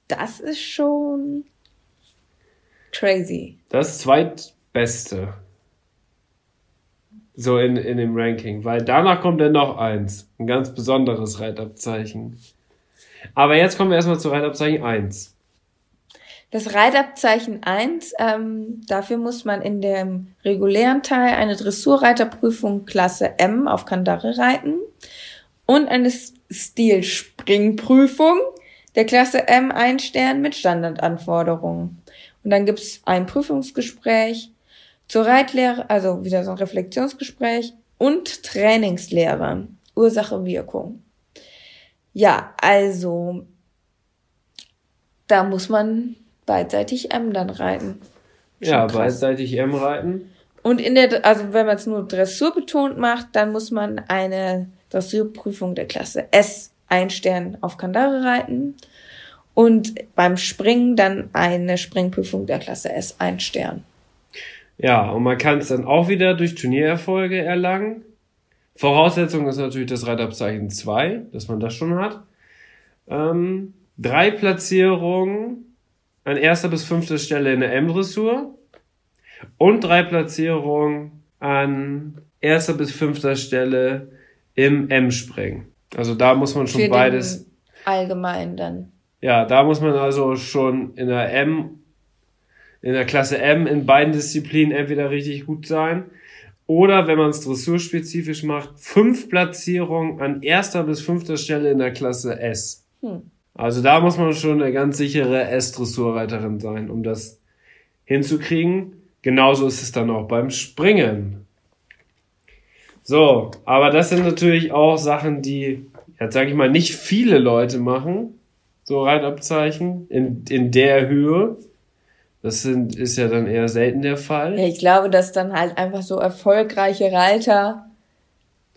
Das ist schon crazy. Das zweitbeste. So in, in dem Ranking, weil danach kommt dann noch eins. Ein ganz besonderes Reitabzeichen. Aber jetzt kommen wir erstmal zu Reitabzeichen 1. Das Reitabzeichen 1, ähm, dafür muss man in dem regulären Teil eine Dressurreiterprüfung Klasse M auf Kandare reiten und eine Stilspringprüfung der Klasse M ein Stern mit Standardanforderungen. Und dann gibt's ein Prüfungsgespräch zur Reitlehre, also wieder so ein Reflexionsgespräch und Trainingslehre, Ursache, Wirkung. Ja, also da muss man beidseitig M dann reiten. Schon Ja, krass. beidseitig M reiten. Und in der, also wenn man es nur Dressur betont macht, dann muss man eine Dressurprüfung der Klasse S ein Stern auf Kandare reiten und beim Springen dann eine Springprüfung der Klasse S ein Stern. Ja, und man kann es dann auch wieder durch Turniererfolge erlangen. Voraussetzung ist natürlich das Reitabzeichen 2, dass man das schon hat. Ähm, drei Platzierungen an erster bis fünfter Stelle in der M-Dressur und drei Platzierungen an erster bis fünfter Stelle im M-Springen. Also da muss man schon Für beides allgemein dann. ja, da muss man also schon in der M, in der Klasse M in beiden Disziplinen entweder richtig gut sein oder wenn man es dressurspezifisch macht, fünf Platzierungen an erster bis fünfter Stelle in der Klasse S. Hm. Also da muss man schon eine ganz sichere S-Dressurreiterin sein, um das hinzukriegen. Genauso ist es dann auch beim Springen. So, aber das sind natürlich auch Sachen, die, jetzt sage ich mal, nicht viele Leute machen. So Reitabzeichen in, in der Höhe. Das sind, ist ja dann eher selten der Fall. Ja, ich glaube, dass dann halt einfach so erfolgreiche Reiter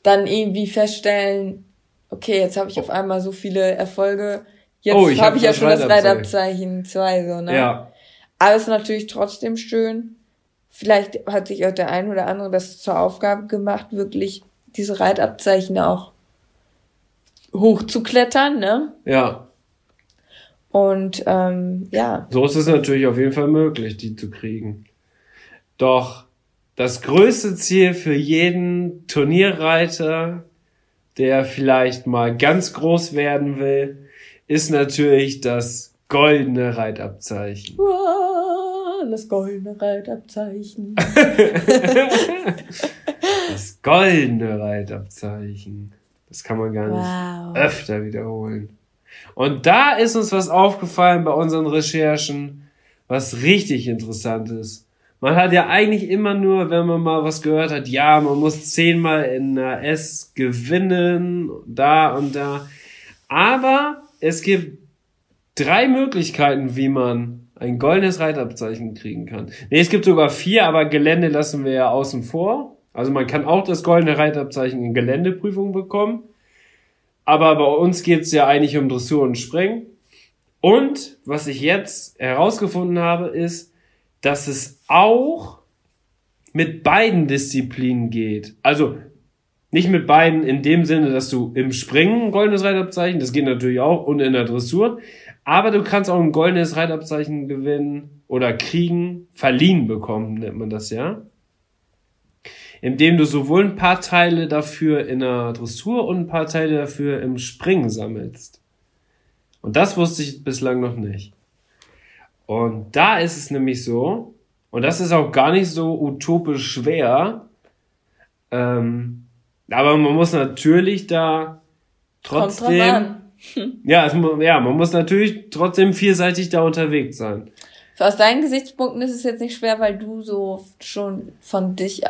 dann irgendwie feststellen, okay, jetzt habe ich auf einmal so viele Erfolge, jetzt Oh, habe hab ich ja schon das Reitabzeichen. Reitabzeichen 2, so, ne? Ja, Aber es ist natürlich trotzdem schön. Vielleicht hat sich auch der ein oder andere das zur Aufgabe gemacht, wirklich diese Reitabzeichen auch hochzuklettern, ne? ja. Und ähm, ja, So ist es natürlich auf jeden Fall möglich, die zu kriegen. Doch das größte Ziel für jeden Turnierreiter, der vielleicht mal ganz groß werden will, ist natürlich das goldene Reitabzeichen. Das goldene Reitabzeichen. Das goldene Reitabzeichen. Das kann man gar nicht Wow. öfter wiederholen. Und da ist uns was aufgefallen bei unseren Recherchen, was richtig interessant ist. Man hat ja eigentlich immer nur, wenn man mal was gehört hat, ja, man muss zehnmal in einer S gewinnen, da und da. Aber es gibt drei Möglichkeiten, wie man ein goldenes Reitabzeichen kriegen kann. Nee, es gibt sogar vier, aber Gelände lassen wir ja außen vor. Also man kann auch das goldene Reitabzeichen in Geländeprüfungen bekommen. Aber bei uns geht's ja eigentlich um Dressur und Springen. Und was ich jetzt herausgefunden habe, ist, dass es auch mit beiden Disziplinen geht. Also nicht mit beiden in dem Sinne, dass du im Springen ein goldenes Reitabzeichen, das geht natürlich auch, und in der Dressur. Aber du kannst auch ein goldenes Reitabzeichen gewinnen oder kriegen, verliehen bekommen, nennt man das ja. Indem du sowohl ein paar Teile dafür in der Dressur und ein paar Teile dafür im Springen sammelst. Und das wusste ich bislang noch nicht. Und da ist es nämlich so, und das ist auch gar nicht so utopisch schwer, ähm, aber man muss natürlich da trotzdem, ja, es, ja, man muss natürlich trotzdem vielseitig da unterwegs sein. Aus deinen Gesichtspunkten ist es jetzt nicht schwer, weil du so schon von dich,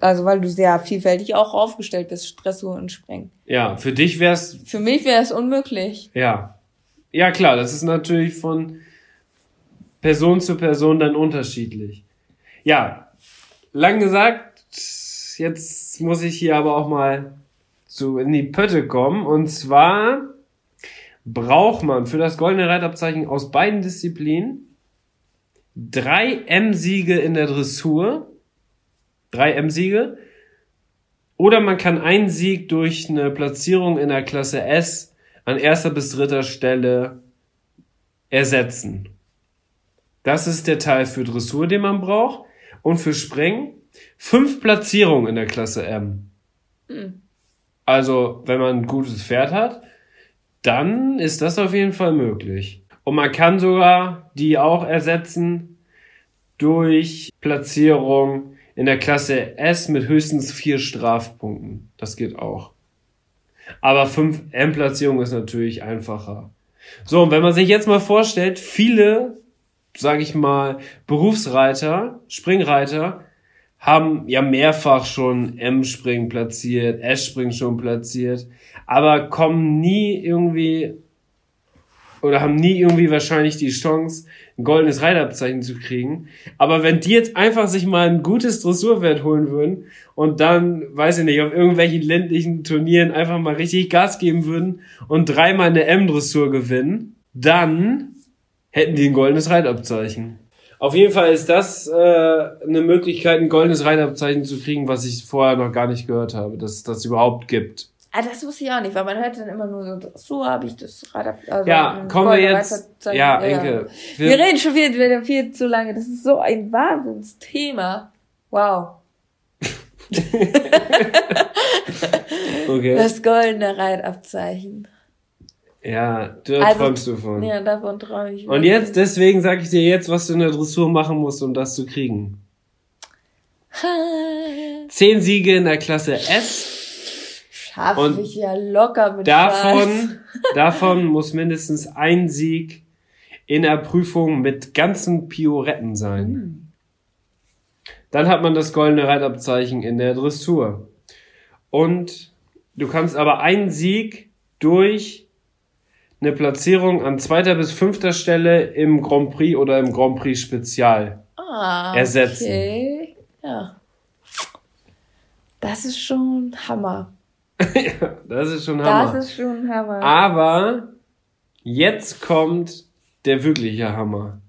also weil du sehr vielfältig auch aufgestellt bist, Dressur und Springen. Ja, für dich wär's, Für mich wäre es unmöglich. ja. Ja, klar, das ist natürlich von Person zu Person dann unterschiedlich. Ja, lang gesagt, jetzt muss ich hier aber auch mal so in die Pötte kommen. Und zwar braucht man für das goldene Reitabzeichen aus beiden Disziplinen drei M-Siege in der Dressur. Drei M-Siege. Oder man kann einen Sieg durch eine Platzierung in der Klasse S an erster bis dritter Stelle ersetzen. Das ist der Teil für Dressur, den man braucht. Und für Springen fünf Platzierungen in der Klasse M. Also, wenn man ein gutes Pferd hat, dann ist das auf jeden Fall möglich. Und man kann sogar die auch ersetzen durch Platzierung in der Klasse S mit höchstens vier Strafpunkten. Das geht auch. Aber 5 M-Platzierung ist natürlich einfacher. So, und wenn man sich jetzt mal vorstellt, viele, sage ich mal, Berufsreiter, Springreiter, haben ja mehrfach schon M-Springen platziert, S-Springen schon platziert, aber kommen nie irgendwie oder haben nie irgendwie wahrscheinlich die Chance, ein goldenes Reitabzeichen zu kriegen. Aber wenn die jetzt einfach sich mal ein gutes Dressurwert holen würden und dann, weiß ich nicht, auf irgendwelchen ländlichen Turnieren einfach mal richtig Gas geben würden und dreimal eine M-Dressur gewinnen, dann hätten die ein goldenes Reitabzeichen. Auf jeden Fall ist das äh, eine Möglichkeit, ein goldenes Reitabzeichen zu kriegen, was ich vorher noch gar nicht gehört habe, dass es das überhaupt gibt. Ah, das wusste ich auch nicht, weil man hört dann immer nur so, so habe ich das Rad also Ja, kommen wir jetzt. Reiterzeichen. Ja, Enke. Wir, reden schon wieder, wieder viel zu lange. Das ist so ein Wahnsinnsthema. Wow. Okay. Das goldene Reitabzeichen. Ja, da Also, träumst du von. Ja, davon träume ich. Und jetzt, deswegen sage ich dir jetzt, was du in der Dressur machen musst, um das zu kriegen. Zehn Siege in der Klasse S. Schaffe Und ich ja locker mit Spaß. Davon, davon muss mindestens ein Sieg in der Prüfung mit ganzen Pioretten sein. Dann hat man das goldene Reitabzeichen in der Dressur. Und du kannst aber einen Sieg durch eine Platzierung an zweiter bis fünfter Stelle im Grand Prix oder im Grand Prix Spezial ah, ersetzen. Okay. Ja. Das ist schon Hammer. Das ist schon Hammer. Das ist schon Hammer. Aber jetzt kommt der wirkliche Hammer.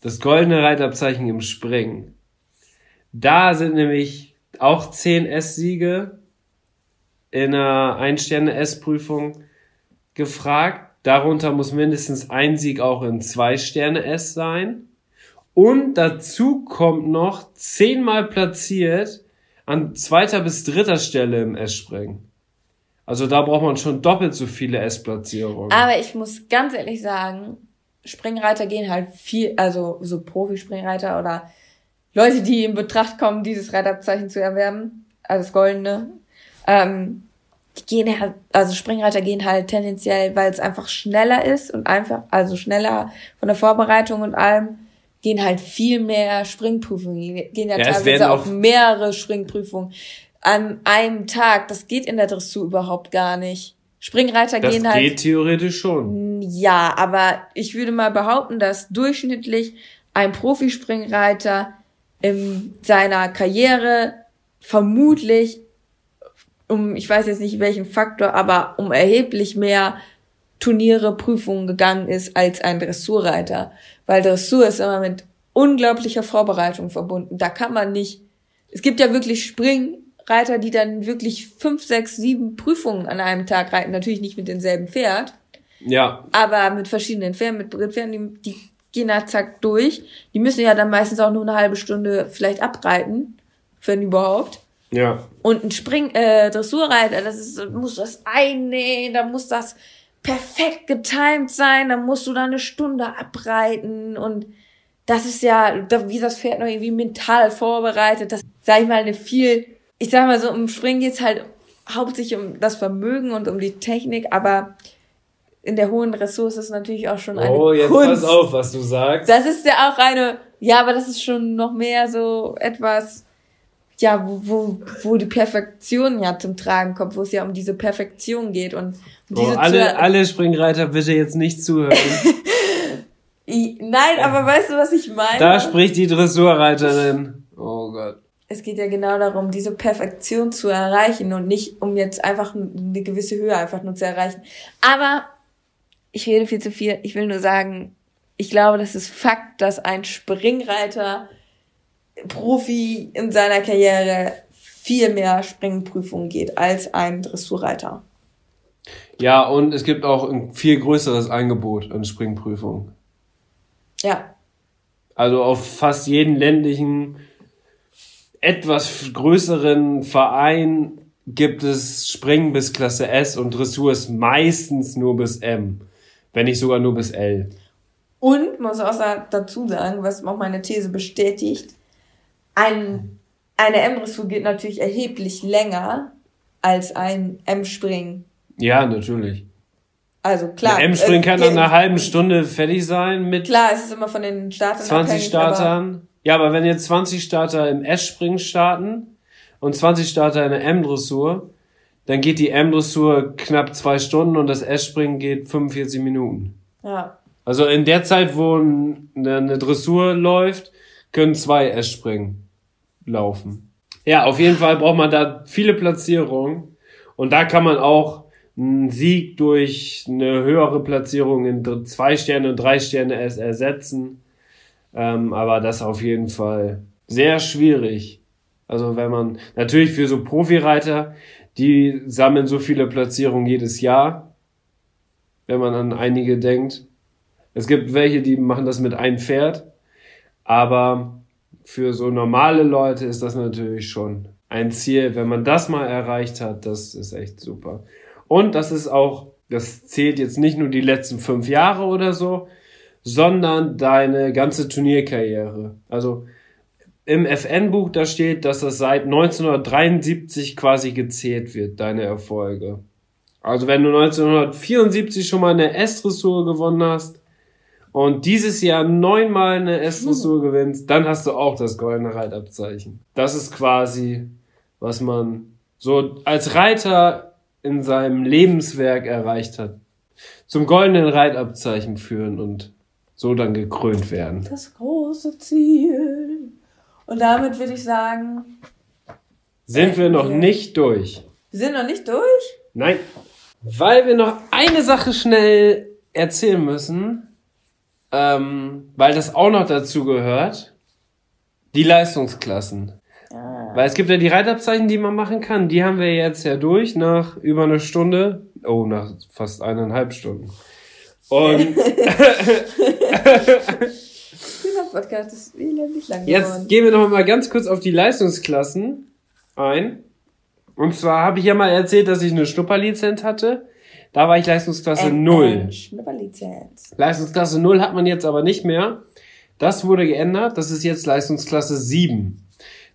Das goldene Reitabzeichen im Springen. Da sind nämlich auch 10 S-Siege in einer Ein-Sterne-S-Prüfung gefragt. Darunter muss mindestens ein Sieg auch in Zwei-Sterne-S sein. Und dazu kommt noch zehnmal platziert an zweiter bis dritter Stelle im S-Springen. Also da braucht man schon doppelt so viele S-Platzierungen. Aber ich muss ganz ehrlich sagen, Springreiter gehen halt viel, also so Profispringreiter oder Leute, die in Betracht kommen, dieses Reitabzeichen zu erwerben, also das Goldene, ähm, die gehen halt, also Springreiter gehen halt tendenziell, weil es einfach schneller ist und einfach, also schneller von der Vorbereitung und allem, gehen halt viel mehr Springprüfungen, gehen ja, Ja, teilweise auch auch- mehrere Springprüfungen an einem Tag. Das geht in der Dressur überhaupt gar nicht. Springreiter das gehen halt. geht theoretisch schon. Ja, aber ich würde mal behaupten, dass durchschnittlich ein Profispringreiter in seiner Karriere vermutlich um, ich weiß jetzt nicht welchen Faktor, aber um erheblich mehr Turniere, Prüfungen gegangen ist als ein Dressurreiter. Weil Dressur ist immer mit unglaublicher Vorbereitung verbunden. Da kann man nicht, es gibt ja wirklich Springreiter, die dann wirklich fünf, sechs, sieben Prüfungen an einem Tag reiten. Natürlich nicht mit demselben Pferd Ja, aber mit verschiedenen Pferden, mit Pferden, die, die gehen da zack durch. Die müssen ja dann meistens auch nur eine halbe Stunde vielleicht abreiten, wenn überhaupt. Ja. Und ein Spring, äh, Dressurreiter, das ist, muss das einnähen, da muss das perfekt getimed sein, da musst du da eine Stunde abreiten und das ist ja, da, wie das Pferd noch irgendwie mental vorbereitet, das, sag ich mal, eine viel, ich sag mal so, im Springen geht's halt hauptsächlich um das Vermögen und um die Technik, aber in der hohen Dressur ist es natürlich auch schon eine Oh, jetzt Kunst. pass auf, was du sagst. Das ist ja auch eine, ja, aber das ist schon noch mehr so etwas, ja, wo, wo, wo die Perfektion ja zum Tragen kommt, wo es ja um diese Perfektion geht und um Oh, diese alle, zu, alle Springreiter bitte jetzt nicht zuhören. Nein, aber weißt du, was ich meine? da spricht die Dressurreiterin. Oh Gott. es geht ja genau darum, diese Perfektion zu erreichen und nicht um jetzt einfach eine gewisse Höhe einfach nur zu erreichen. Aber ich rede viel zu viel. Ich will nur sagen, ich glaube, das ist Fakt, dass ein Springreiter Profi in seiner Karriere viel mehr Springprüfungen geht als ein Dressurreiter. Ja, und es gibt auch ein viel größeres Angebot an Springprüfungen. Ja. Also auf fast jeden ländlichen, etwas größeren Verein gibt es Springen bis Klasse S und Dressur ist meistens nur bis M. Wenn nicht sogar nur bis L. Und muss auch dazu sagen, was auch meine These bestätigt, ein, eine M-Dressur geht natürlich erheblich länger als ein M-Springen. Ja, natürlich. Also klar. Der M-Spring äh, kann nach einer halben Stunde fertig sein mit Klar, es ist immer von den Startern 20 abhängig, aber- Startern. Ja, aber wenn jetzt 20 Starter im S-Springen starten und 20 Starter in der M-Dressur, dann geht die M-Dressur knapp zwei Stunden und das S-Springen geht 45 Minuten. Ja. Also in der Zeit, wo ein- eine eine Dressur läuft, können zwei S-Springen laufen. Ja, auf jeden Fall braucht man da viele Platzierungen und da kann man auch einen Sieg durch eine höhere Platzierung in zwei Sterne und drei Sterne ersetzen. Ähm, aber das auf jeden Fall sehr schwierig. Also wenn man, natürlich für so Profireiter, die sammeln so viele Platzierungen jedes Jahr, wenn man an einige denkt. Es gibt welche, die machen das mit einem Pferd, aber für so normale Leute ist das natürlich schon ein Ziel. Wenn man das mal erreicht hat, das ist echt super. Und das ist auch, das zählt jetzt nicht nur die letzten fünf Jahre oder so, sondern deine ganze Turnierkarriere. Also im FN-Buch da steht, dass das seit 1973 quasi gezählt wird, deine Erfolge. Also wenn du 1974 schon mal eine S-Dressur gewonnen hast und dieses Jahr neunmal eine S-Dressur gewinnst, dann hast du auch das goldene Reitabzeichen. Das ist quasi, was man so als Reiter in seinem Lebenswerk erreicht hat. Zum goldenen Reitabzeichen führen und so dann gekrönt werden. Das große Ziel. Und damit würde ich sagen, Sind wir noch nicht durch? wir sind noch nicht durch. Nein. Weil wir noch eine Sache schnell erzählen müssen, ähm, weil das auch noch dazu gehört. Die Leistungsklassen. Weil es gibt ja die Reitabzeichen, die man machen kann. Die haben wir jetzt ja durch nach über eine Stunde. Oh, nach fast eineinhalb Stunden. Und Dieser Podcast ist elendig lang Jetzt geworden. gehen wir noch mal ganz kurz auf die Leistungsklassen ein. Und zwar habe ich ja mal erzählt, dass ich eine Schnupperlizenz hatte. Da war ich Leistungsklasse Ähm, 0. ähm, Schnupperlizenz. Leistungsklasse 0 hat man jetzt aber nicht mehr. Das wurde geändert. Das ist jetzt Leistungsklasse 7.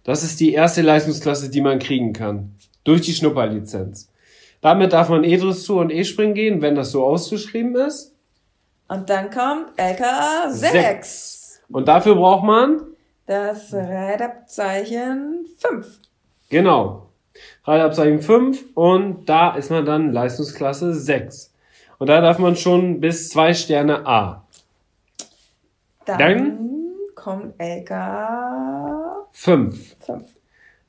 Das ist die erste Leistungsklasse, die man kriegen kann. Durch die Schnupperlizenz. Damit darf man E-Dressur und E-Springen gehen, wenn das so ausgeschrieben ist. Und dann kommt LKA 6. Und dafür braucht man Das Reitabzeichen 5. Genau. Reitabzeichen 5 und da ist man dann Leistungsklasse 6. Und da darf man schon bis zwei Sterne A. Dann, Dann? kommt 5. 5.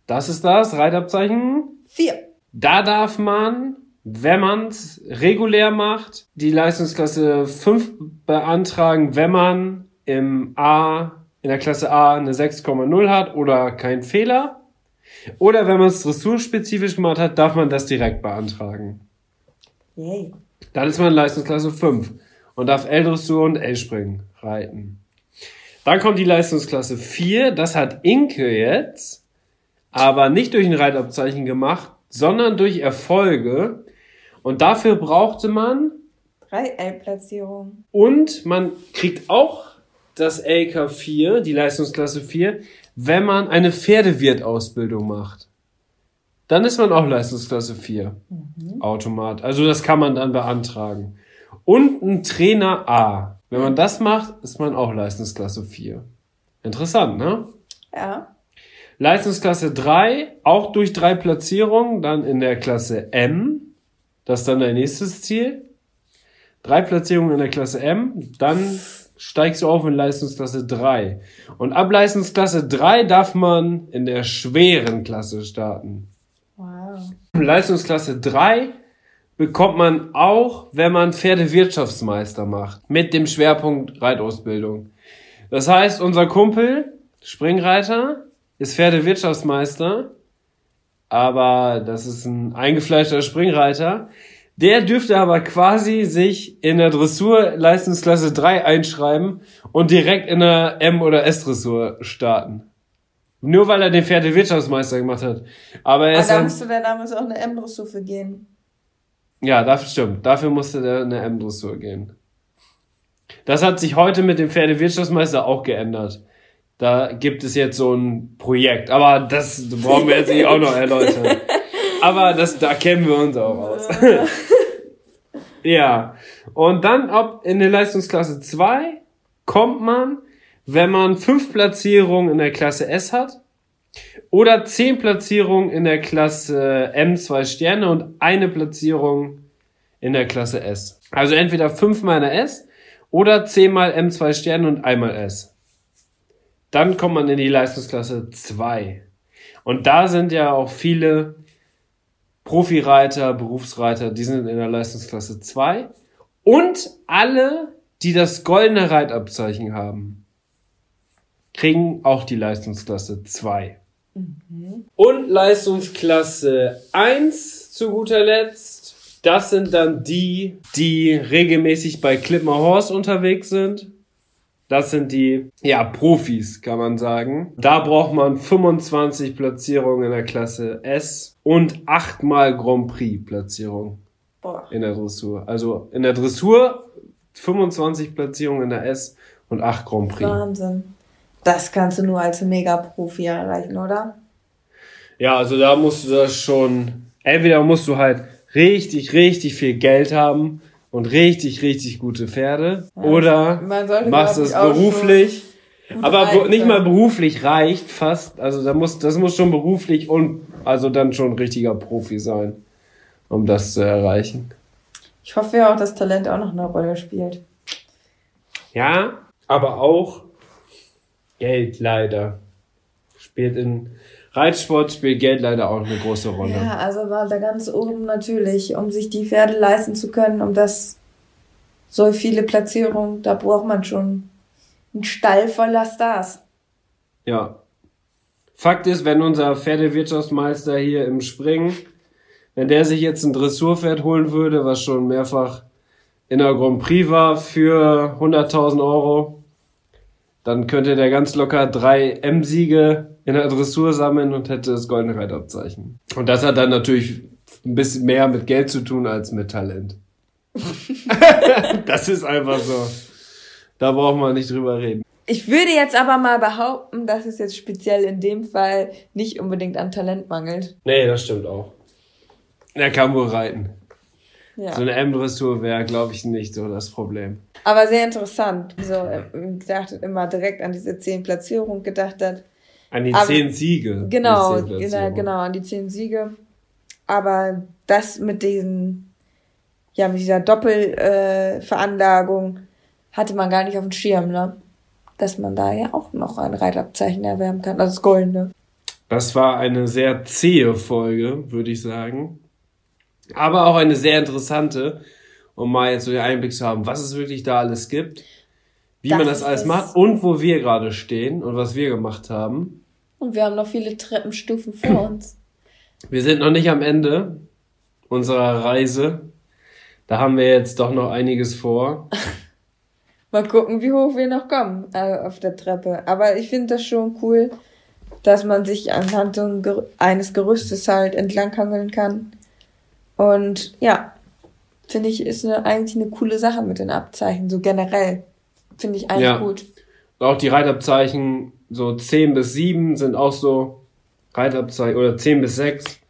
Das ist das Reitabzeichen. 4. Da darf man, wenn man es regulär macht, die Leistungsklasse 5 beantragen, wenn man im A, in der Klasse A eine 6,0 hat oder kein Fehler. Oder wenn man es dressurspezifisch gemacht hat, darf man das direkt beantragen. Yay. Dann ist man Leistungsklasse 5 und darf L-Dressur und L-Springen reiten. Dann kommt die Leistungsklasse 4, das hat Inke jetzt, aber nicht durch ein Reitabzeichen gemacht, sondern durch Erfolge. Und dafür brauchte man 3 L-Platzierungen. und man kriegt auch das LK4, die Leistungsklasse 4, wenn man eine Pferdewirtausbildung macht. Dann ist man auch Leistungsklasse 4. Automat. Also das kann man dann beantragen. Und ein Trainer A. Wenn man das macht, ist man auch Leistungsklasse 4. Interessant, ne? Ja. Leistungsklasse 3, auch durch drei Platzierungen, dann in der Klasse M. Das ist dann dein nächstes Ziel. Drei Platzierungen in der Klasse M, dann steigst du auf in Leistungsklasse 3. Und ab Leistungsklasse 3 darf man in der schweren Klasse starten. Wow. Leistungsklasse 3 bekommt man auch, wenn man Pferdewirtschaftsmeister macht. Mit dem Schwerpunkt Reitausbildung. Das heißt, unser Kumpel, Springreiter, ist Pferdewirtschaftsmeister. Aber das ist ein eingefleischter Springreiter. Der dürfte aber quasi sich in der Dressur Leistungsklasse 3 einschreiben und direkt in der M- oder S-Dressur starten. Nur weil er den Pferdewirtschaftsmeister gemacht hat. Aber er Aber ist da dann, musste der damals auch eine M-Dressur für gehen. ja, dafür stimmt. Dafür musste der eine M-Dressur gehen. Das hat sich heute mit dem Pferdewirtschaftsmeister auch geändert. Da gibt es jetzt so ein Projekt. Aber das brauchen wir jetzt nicht auch noch erläutern. Aber das, da kennen wir uns auch aus. ja. Und dann ob in der Leistungsklasse 2 kommt man, wenn man fünf Platzierungen in der Klasse S hat oder zehn Platzierungen in der Klasse M zwei Sterne und eine Platzierung in der Klasse S. Also entweder fünfmal in der S oder zehnmal M zwei Sterne und einmal S. Dann kommt man in die Leistungsklasse 2. Und da sind ja auch viele Profireiter, Berufsreiter, die sind in der Leistungsklasse 2. Und alle, die das goldene Reitabzeichen haben, kriegen auch die Leistungsklasse 2. Und Leistungsklasse 1 zu guter Letzt. Das sind dann die, die regelmäßig bei Clipmer Horse unterwegs sind. Das sind die, ja, Profis, kann man sagen. Da braucht man 25 Platzierungen in der Klasse S und achtmal Grand Prix Platzierung Boah. in der Dressur. Also in der Dressur 25 Platzierungen in der S und 8 Grand Prix. Wahnsinn. Das kannst du nur als Mega-Profi erreichen, oder? Ja, also da musst du das schon, entweder musst du halt richtig, richtig viel Geld haben und richtig, richtig gute Pferde oder man sollte, machst es beruflich. Aber be- nicht mal beruflich reicht fast. Also da muss, das muss schon beruflich und also dann schon ein richtiger Profi sein, um das zu erreichen. Ich hoffe ja auch, dass Talent auch noch eine Rolle spielt. Ja, aber auch Geld leider. Spielt in Reitsport spielt Geld leider auch eine große Rolle. Ja, also war da ganz oben natürlich, um sich die Pferde leisten zu können, um das so viele Platzierungen, da braucht man schon einen Stall voller Stars. Ja. Fakt ist, wenn unser Pferdewirtschaftsmeister hier im Springen, wenn der sich jetzt ein Dressurpferd holen würde, was schon mehrfach in der Grand Prix war für 100.000 Euro, dann könnte der ganz locker drei M-Siege in der Dressur sammeln und hätte das goldene Reitabzeichen. Und das hat dann natürlich ein bisschen mehr mit Geld zu tun als mit Talent. das ist einfach so. Da braucht man nicht drüber reden. Ich würde jetzt aber mal behaupten, dass es jetzt speziell in dem Fall nicht unbedingt an Talent mangelt. Nee, das stimmt auch. Er kann wohl reiten. Ja. So eine M-Dressur wäre, glaube ich, nicht so das Problem. Aber sehr interessant. So, äh, gedacht hat, immer direkt an diese zehn Platzierungen gedacht hat. An die zehn Siege. Genau, genau, genau, an die zehn Siege. Aber das mit diesen, ja, mit dieser Doppelveranlagung äh, hatte man gar nicht auf dem Schirm, ne? Dass man da ja auch noch ein Reitabzeichen erwerben kann, also das Goldene. Das war eine sehr zähe Folge, würde ich sagen. Aber auch eine sehr interessante, um mal jetzt so den Einblick zu haben, was es wirklich da alles gibt, wie Das man das alles macht und wo wir gerade stehen und was wir gemacht haben. Und wir haben noch viele Treppenstufen vor uns. Wir sind noch nicht am Ende unserer Reise. Da haben wir jetzt doch noch einiges vor. Mal gucken, wie hoch wir noch kommen äh, auf der Treppe. Aber ich finde das schon cool, dass man sich anhand eines Gerüstes halt entlanghangeln kann. Und ja, finde ich, ist eine, eigentlich eine coole Sache mit den Abzeichen, so generell. Finde ich eigentlich Ja. gut. Auch die Reitabzeichen, so 10 bis 7 sind auch so Reitabzeichen, oder 10 bis 6,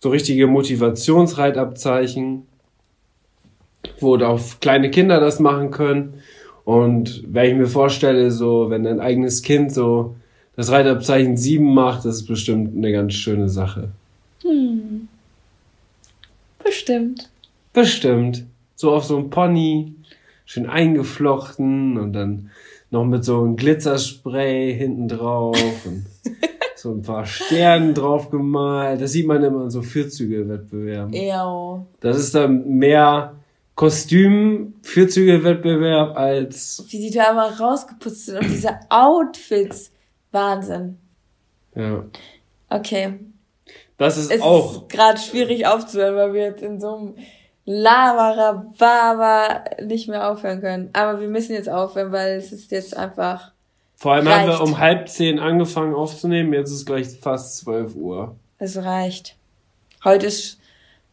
so richtige Motivationsreitabzeichen, wo auch kleine Kinder das machen können. Und wenn ich mir vorstelle, so, wenn dein eigenes Kind so das Reitabzeichen 7 macht, das ist bestimmt eine ganz schöne Sache. Bestimmt. Bestimmt. So auf so einem Pony, schön eingeflochten und dann noch mit so einem Glitzerspray hinten drauf. Und so ein paar Sterne drauf gemalt. Das sieht man immer in so Vierzüge-Wettbewerben. Ew. Das ist dann mehr Kostüm-Vierzüge-Wettbewerb als, Wie die da mal rausgeputzt sind und diese Outfits. Wahnsinn. ja. Okay. Das ist Es auch, ist gerade schwierig aufzuhören, weil wir jetzt in so einem Laberababa nicht mehr aufhören können. Aber wir müssen jetzt aufhören, weil es ist jetzt einfach. vor allem haben wir reicht. um halb zehn angefangen aufzunehmen, jetzt ist gleich fast zwölf Uhr. Es reicht. Heute ist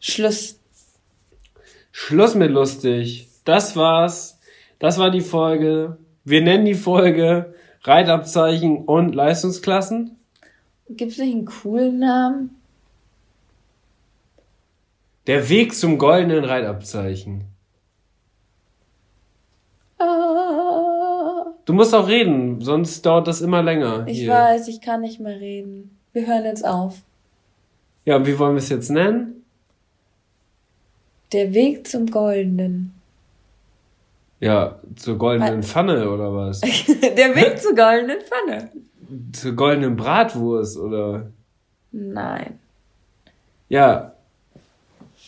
Schluss. Schluss mit lustig. Das war's. Das war die Folge. Wir nennen die Folge Reitabzeichen und Leistungsklassen. Gibt's nicht einen coolen Namen? Der Weg zum goldenen Reitabzeichen. Ah, Du musst auch reden, sonst dauert das immer länger. ich hier. weiß, ich kann nicht mehr reden. Wir hören jetzt auf. Ja, und wie wollen wir es jetzt nennen? Der Weg zum Goldenen. Ja, zur goldenen Pfanne oder was? Der Weg zur goldenen Pfanne. zur goldenen Bratwurst oder? Nein. Ja,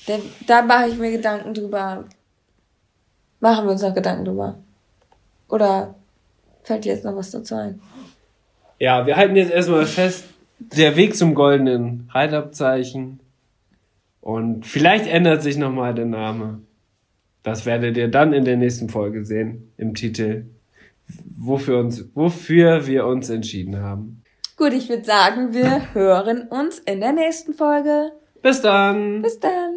Der, da mache ich mir Gedanken drüber. Machen wir uns noch Gedanken drüber. Oder fällt dir jetzt noch was dazu ein? Ja, wir halten jetzt erstmal fest, der Weg zum goldenen Reitabzeichen. Und vielleicht ändert sich nochmal der Name. Das werdet ihr dann in der nächsten Folge sehen, im Titel, wofür, uns, wofür wir uns entschieden haben. Gut, ich würde sagen, wir hören uns in der nächsten Folge. Bis dann! Bis dann.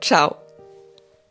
ciao.